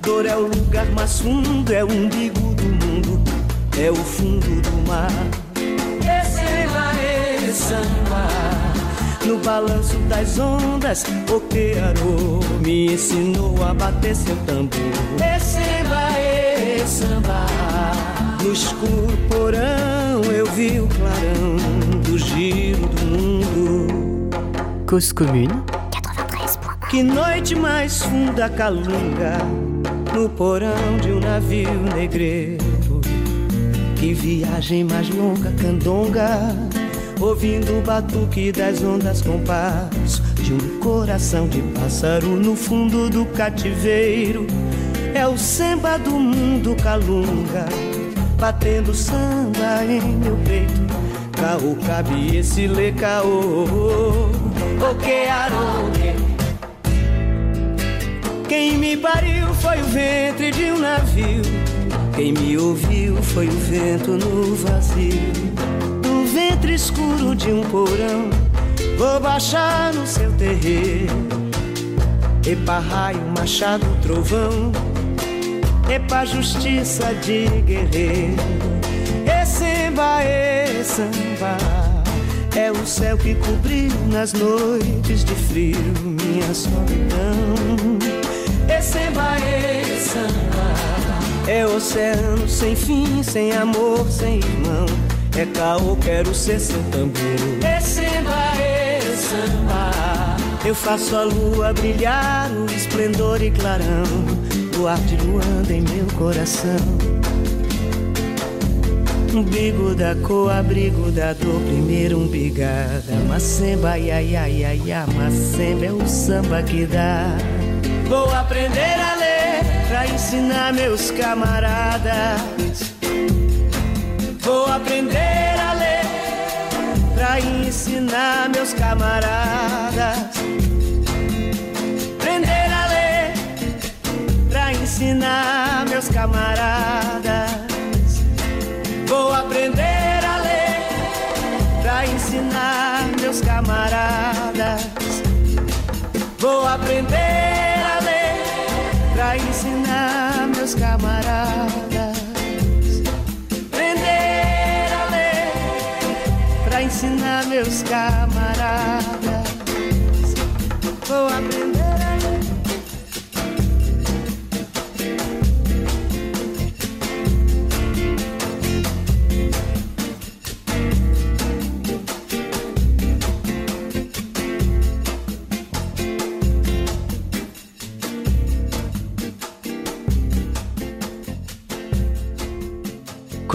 Dor é o lugar mais fundo É o umbigo do mundo É o fundo do mar. E samba, e samba no balanço das ondas, o que arou me ensinou a bater seu tambor. E samba, e samba, no escuro porão eu vi o clarão do giro do mundo. Cause commune 93. Que noite mais funda calunga no porão de um navio negreiro. Que viagem mais longa candonga ouvindo o batuque das ondas com passo de um coração de pássaro no fundo do cativeiro. É o samba do mundo calunga, batendo samba em meu peito. Caô, cabe esse lê caô, o que. Quem me pariu foi o ventre de um navio. Quem me ouviu foi o vento no vazio escuro de um porão, vou baixar no seu terreiro. Epa raio, machado, trovão, epa justiça de guerreiro. E samba, e samba, é o céu que cobriu nas noites de frio minha solidão. E samba, e samba, é oceano sem fim, sem amor, sem irmão é caô, quero ser seu tambor. É samba, é samba. Eu faço a lua brilhar, o esplendor e clarão. Luar de luanda em meu coração. Umbigo da cor, abrigo da dor, primeiro umbigada. Macemba, ia, ia, ia, ia, macemba é o samba que dá. Vou aprender a ler pra ensinar meus camaradas Vou aprender a ler pra ensinar meus camaradas. Aprender a ler pra ensinar meus camaradas. Vou aprender a ler pra ensinar meus camaradas. Vou aprender a ler pra ensinar meus camaradas.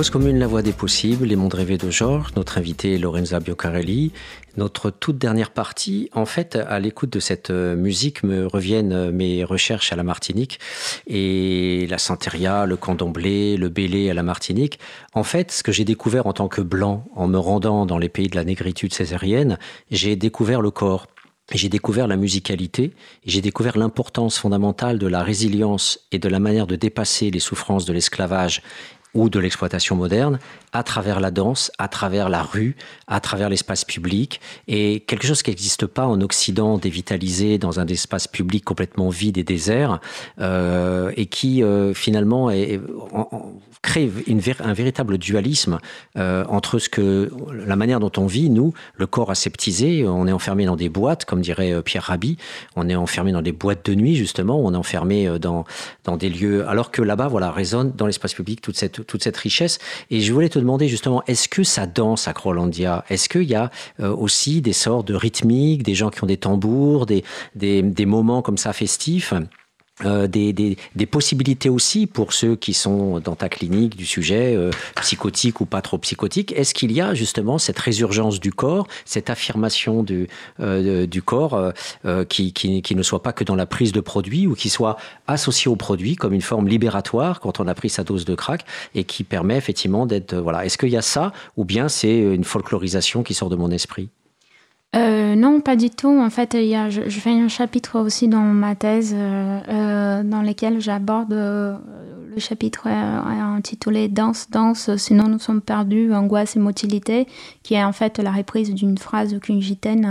Commune, la voix des possibles, les mondes rêvés de Georges, notre invité Lorenza Biocarelli. Notre toute dernière partie, en fait, à l'écoute de cette euh, musique me reviennent euh, mes recherches à la Martinique et la santeria, le candomblé, le bélé à la Martinique. En fait, ce que j'ai découvert en tant que blanc, en me rendant dans les pays de la négritude césarienne, j'ai découvert le corps. J'ai découvert la musicalité, j'ai découvert l'importance fondamentale de la résilience et de la manière de dépasser les souffrances de l'esclavage ou de l'exploitation moderne à travers la danse, à travers la rue, à travers l'espace public, et quelque chose qui n'existe pas en Occident, dévitalisé dans un espace public complètement vide et désert, euh, et qui euh, finalement est, crée une, un véritable dualisme euh, entre ce que la manière dont on vit, nous, le corps aseptisé, on est enfermé dans des boîtes, comme dirait Pierre Rabhi, on est enfermé dans des boîtes de nuit justement, on est enfermé dans dans des lieux, alors que là-bas, voilà, résonne dans l'espace public toute cette toute cette richesse. Et je voulais te demander justement, est-ce que ça danse à Crolandia Est-ce qu'il y a euh, aussi des sortes de rythmiques, des gens qui ont des tambours, des, des, des moments comme ça festifs? Euh, des, des, des, possibilités aussi pour ceux qui sont dans ta clinique du sujet, euh, psychotique ou pas trop psychotique. Est-ce qu'il y a justement cette résurgence du corps, cette affirmation du, euh, du corps qui, qui, qui, ne soit pas que dans la prise de produit ou qui soit associé au produit comme une forme libératoire quand on a pris sa dose de crack et qui permet effectivement d'être... voilà. Est-ce qu'il y a ça ou bien c'est une folklorisation qui sort de mon esprit? Euh, non, pas du tout. En fait, il y a, je, je, fais un chapitre aussi dans ma thèse euh, euh dans lequel j'aborde euh, le chapitre intitulé Danse, danse, sinon nous sommes perdus, angoisse et motilité, qui est en fait la reprise d'une phrase qu'une gitaine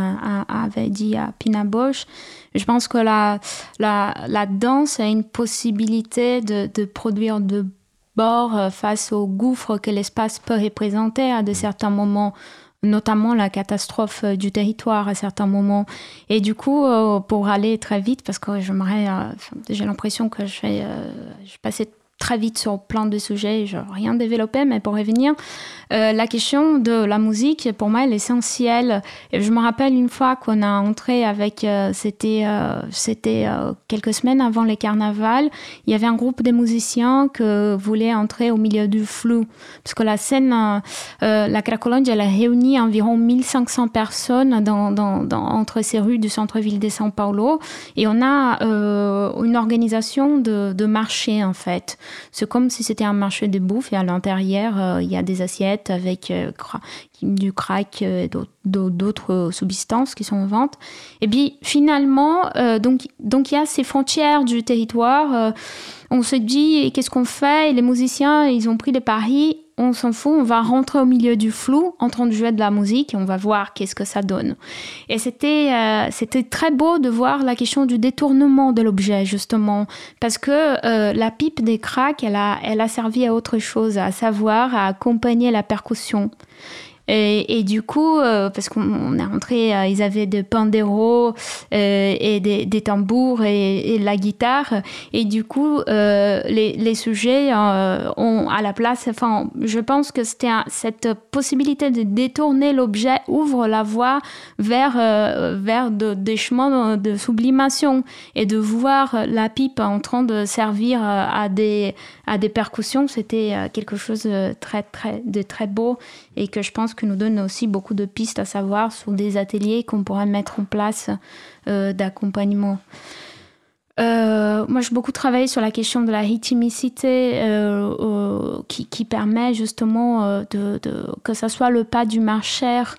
avait dit à Pina Bosch. Je pense que la, la, la danse a une possibilité de, de produire de bord face au gouffre que l'espace peut représenter à de certains moments notamment la catastrophe euh, du territoire à certains moments. Et du coup, euh, pour aller très vite, parce que j'aimerais, euh, j'ai l'impression que je vais, je passer très vite sur plein de sujets, je n'ai rien développé, mais pour revenir, euh, la question de la musique, pour moi, elle est essentielle. Je me rappelle une fois qu'on a entré avec, euh, c'était euh, c'était quelques semaines avant les carnavals, il y avait un groupe de musiciens qui voulaient entrer au milieu du flou, parce que la scène, la Cracolonge, elle a réuni environ 1500 personnes dans, dans, entre ces rues du centre-ville de São Paulo, et on a une organisation de marché, en fait. C'est comme si c'était un marché de bouffe et à l'intérieur, euh, il y a des assiettes avec euh, du crack et d'autres substances qui sont en vente. Et puis finalement, euh, donc donc il y a ces frontières du territoire. on se dit qu'est-ce qu'on fait? Et Les musiciens, ils ont pris des paris on s'en fout, on va rentrer au milieu du flou en train de jouer de la musique et on va voir qu'est-ce que ça donne. Et c'était euh, c'était très beau de voir la question du détournement de l'objet justement parce que euh, la pipe des cracks, elle a elle a servi à autre chose, à savoir à accompagner la percussion. Et, du coup, euh, parce qu'on est rentré, euh, ils avaient des panderos euh, et des, tambours et, la guitare. Et du coup, les, sujets ont à la place. Enfin, je pense que c'était cette possibilité de détourner l'objet ouvre la voie vers vers de, des chemins de, de, sublimation et de voir la pipe en train de servir à des à des percussions. C'était quelque chose de très très de très beau et que je pense que nous donne aussi beaucoup de pistes à savoir sur des ateliers qu'on pourrait mettre en place euh, d'accompagnement. Euh, moi, j'ai beaucoup travaillé sur la question de la rythmicité euh, qui, permet justement que ce soit le pas du marcheur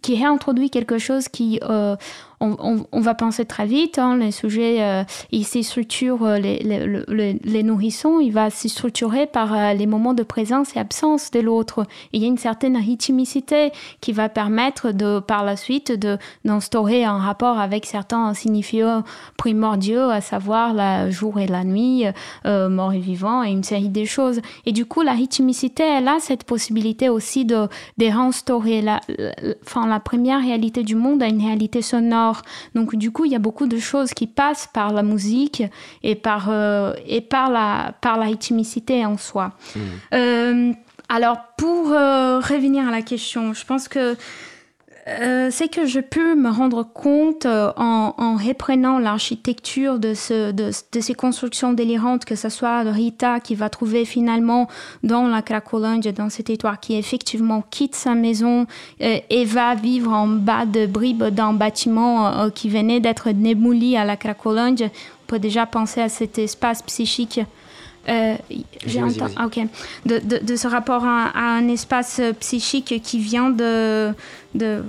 qui réintroduit quelque chose qui on, va penser très vite. Hein, les sujets, euh, ils se structurent, euh, les, nourrissons, il va se structurer par euh, les moments de présence et absence de l'autre. Il y a une certaine rythmicité qui va permettre de, par la suite d'instaurer un rapport avec certains signifiants primordiaux, à savoir la jour et la nuit, mort et vivant, et une série de choses. Et du coup, la rythmicité, elle a cette possibilité aussi de, de restaurer la, la première réalité du monde à une réalité sonore donc du coup, il y a beaucoup de choses qui passent par la musique et par, euh, et par, la, par la rythmicité en soi. Mmh. Euh, alors, pour euh, revenir à la question, je pense que euh, c'est que je peux me rendre compte euh, en, en, reprenant l'architecture de, ce, de, de, ces constructions délirantes, que ce soit Rita qui va trouver finalement dans la Cracolange, dans cet territoire, qui effectivement quitte sa maison euh, et va vivre en bas de bribes d'un bâtiment euh, qui venait d'être démoli à la Cracolange. On peut déjà penser à cet espace psychique euh, j'ai ah, ok. De, de, de, ce rapport à, à, un espace psychique qui vient de, de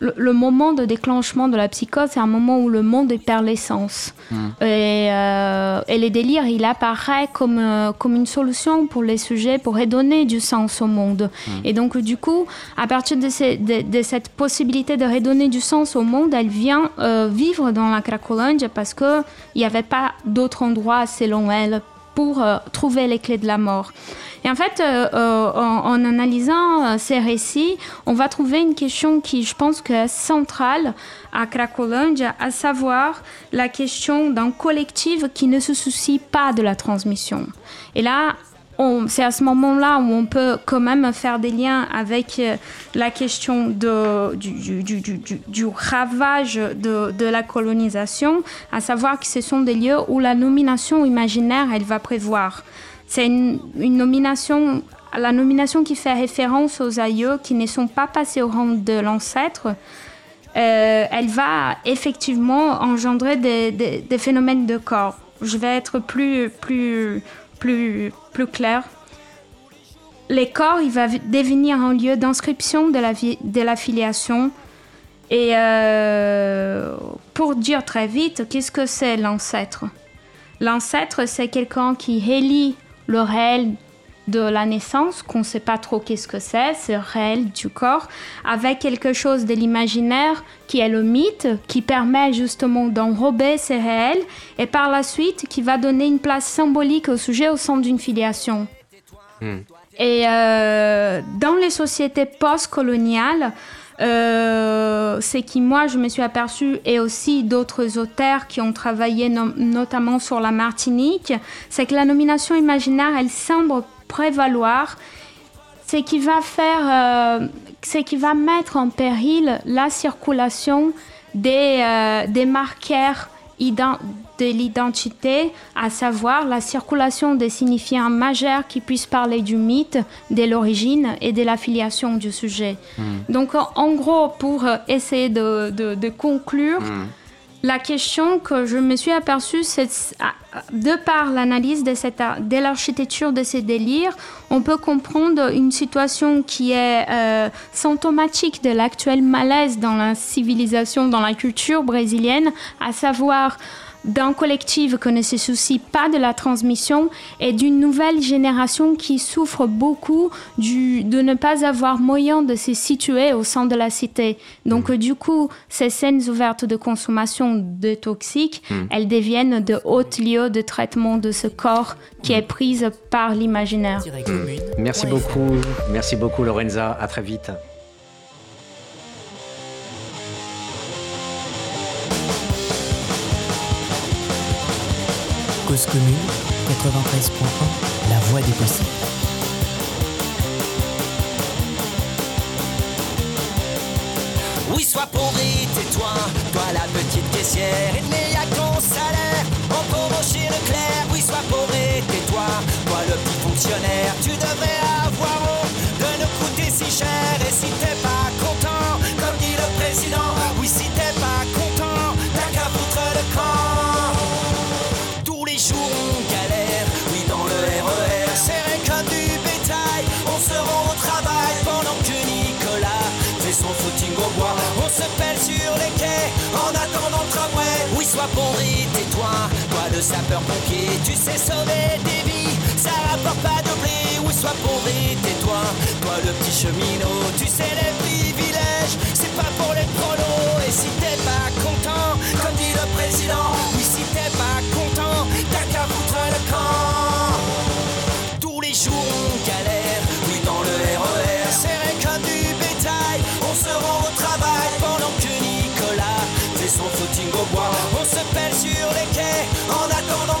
le, moment de déclenchement de la psychose, c'est un moment où le monde perd l'essence. Hmm. Euh, et, les délires, il apparaît comme, euh, comme une solution pour les sujets, pour redonner du sens au monde. Hmm. Et donc, du coup, à partir de, cette possibilité de redonner du sens au monde, elle vient euh, vivre dans la Cracolândia parce qu'il n'y avait pas d'autre endroit, selon elle, pour trouver les clés de la mort. Et en fait, euh, euh, en, analysant euh, ces récits, on va trouver une question qui, je pense, est centrale à Cracolândia, à savoir la question d'un collectif qui ne se soucie pas de la transmission. Et là, c'est à ce moment-là où on peut quand même faire des liens avec la question du, ravage de, la colonisation, à savoir que ce sont des lieux où la nomination imaginaire, elle va prévoir. C'est une, nomination, la nomination qui fait référence aux aïeux qui ne sont pas passés au rang de l'ancêtre. Euh, elle va effectivement engendrer des, phénomènes de corps. Je vais être plus, plus, plus, clair. Les corps, il va devenir un lieu d'inscription de la, de filiation. Et euh, pour dire très vite, qu'est-ce que c'est l'ancêtre? L'ancêtre, c'est quelqu'un qui relie le réel de la naissance, qu'on ne sait pas trop qu'est-ce que c'est, c'est réel du corps, avec quelque chose de l'imaginaire qui est le mythe, qui permet justement d'enrober ces réels, et par la suite qui va donner une place symbolique au sujet au sein d'une filiation. Hmm. Et euh, dans les sociétés post-coloniales, euh, c'est qui moi je me suis aperçue et aussi d'autres auteurs qui ont travaillé notamment sur la Martinique, c'est que la nomination imaginaire elle semble prévaloir, c'est qui va faire, euh, qui va mettre en péril la circulation des, euh, des marqueurs de l'identité, à savoir la circulation des signifiants majeurs qui puissent parler du mythe, de l'origine et de l'affiliation du sujet. Hmm. Donc en gros, pour essayer de, conclure, hmm. La question que je me suis aperçue, c'est de par l'analyse de, de l'architecture de ces délires, on peut comprendre une situation qui est euh, symptomatique de l'actuel malaise dans la civilisation, dans la culture brésilienne, à savoir d'un collectif qui ne se soucie pas de la transmission et d'une nouvelle génération qui souffre beaucoup du, de ne pas avoir moyen de se situer au sein de la cité. Donc mmh. du coup, ces scènes ouvertes de consommation de toxiques, mmh. elles deviennent de hauts lieux de traitement de ce corps qui est prise par l'imaginaire. Merci beaucoup, merci beaucoup Lorenza, à très vite. Cause commune, 93.1, la voix des possibles. Oui, sois et tais-toi, toi la petite caissière, il n'y a qu'en salaire, en pauvre chez Leclerc. Oui, sois et tais-toi, toi le petit fonctionnaire, tu devrais avoir honte de nous coûter si cher. Et si t'es pas content, comme dit le président, sur les quais en attendant le tramway. Oui, sois et tais-toi. Toi, le sapeur-pompier, tu sais sauver des vies. Ça rapporte pas de blé. Oui, sois et tais-toi. Toi, le petit cheminot, tu sais les privilèges. C'est pas pour les prolos. Et si t'es pas content, comme dit le président, oui, si t'es pas content, t'as qu'à foutre le camp. Tous les jours, on galère. On se pèle sur les quais en attendant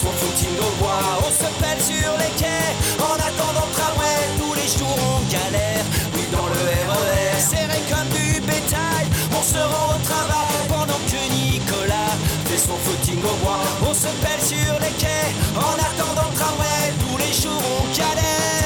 son footing au bois. On se pèle sur les quais en attendant le tramway. Tous les jours on galère, oui, dans le RER. Serré comme du bétail, on se rend au travail pendant que Nicolas fait son footing au bois. On se pèle sur les quais en attendant le tramway. Tous les jours on galère.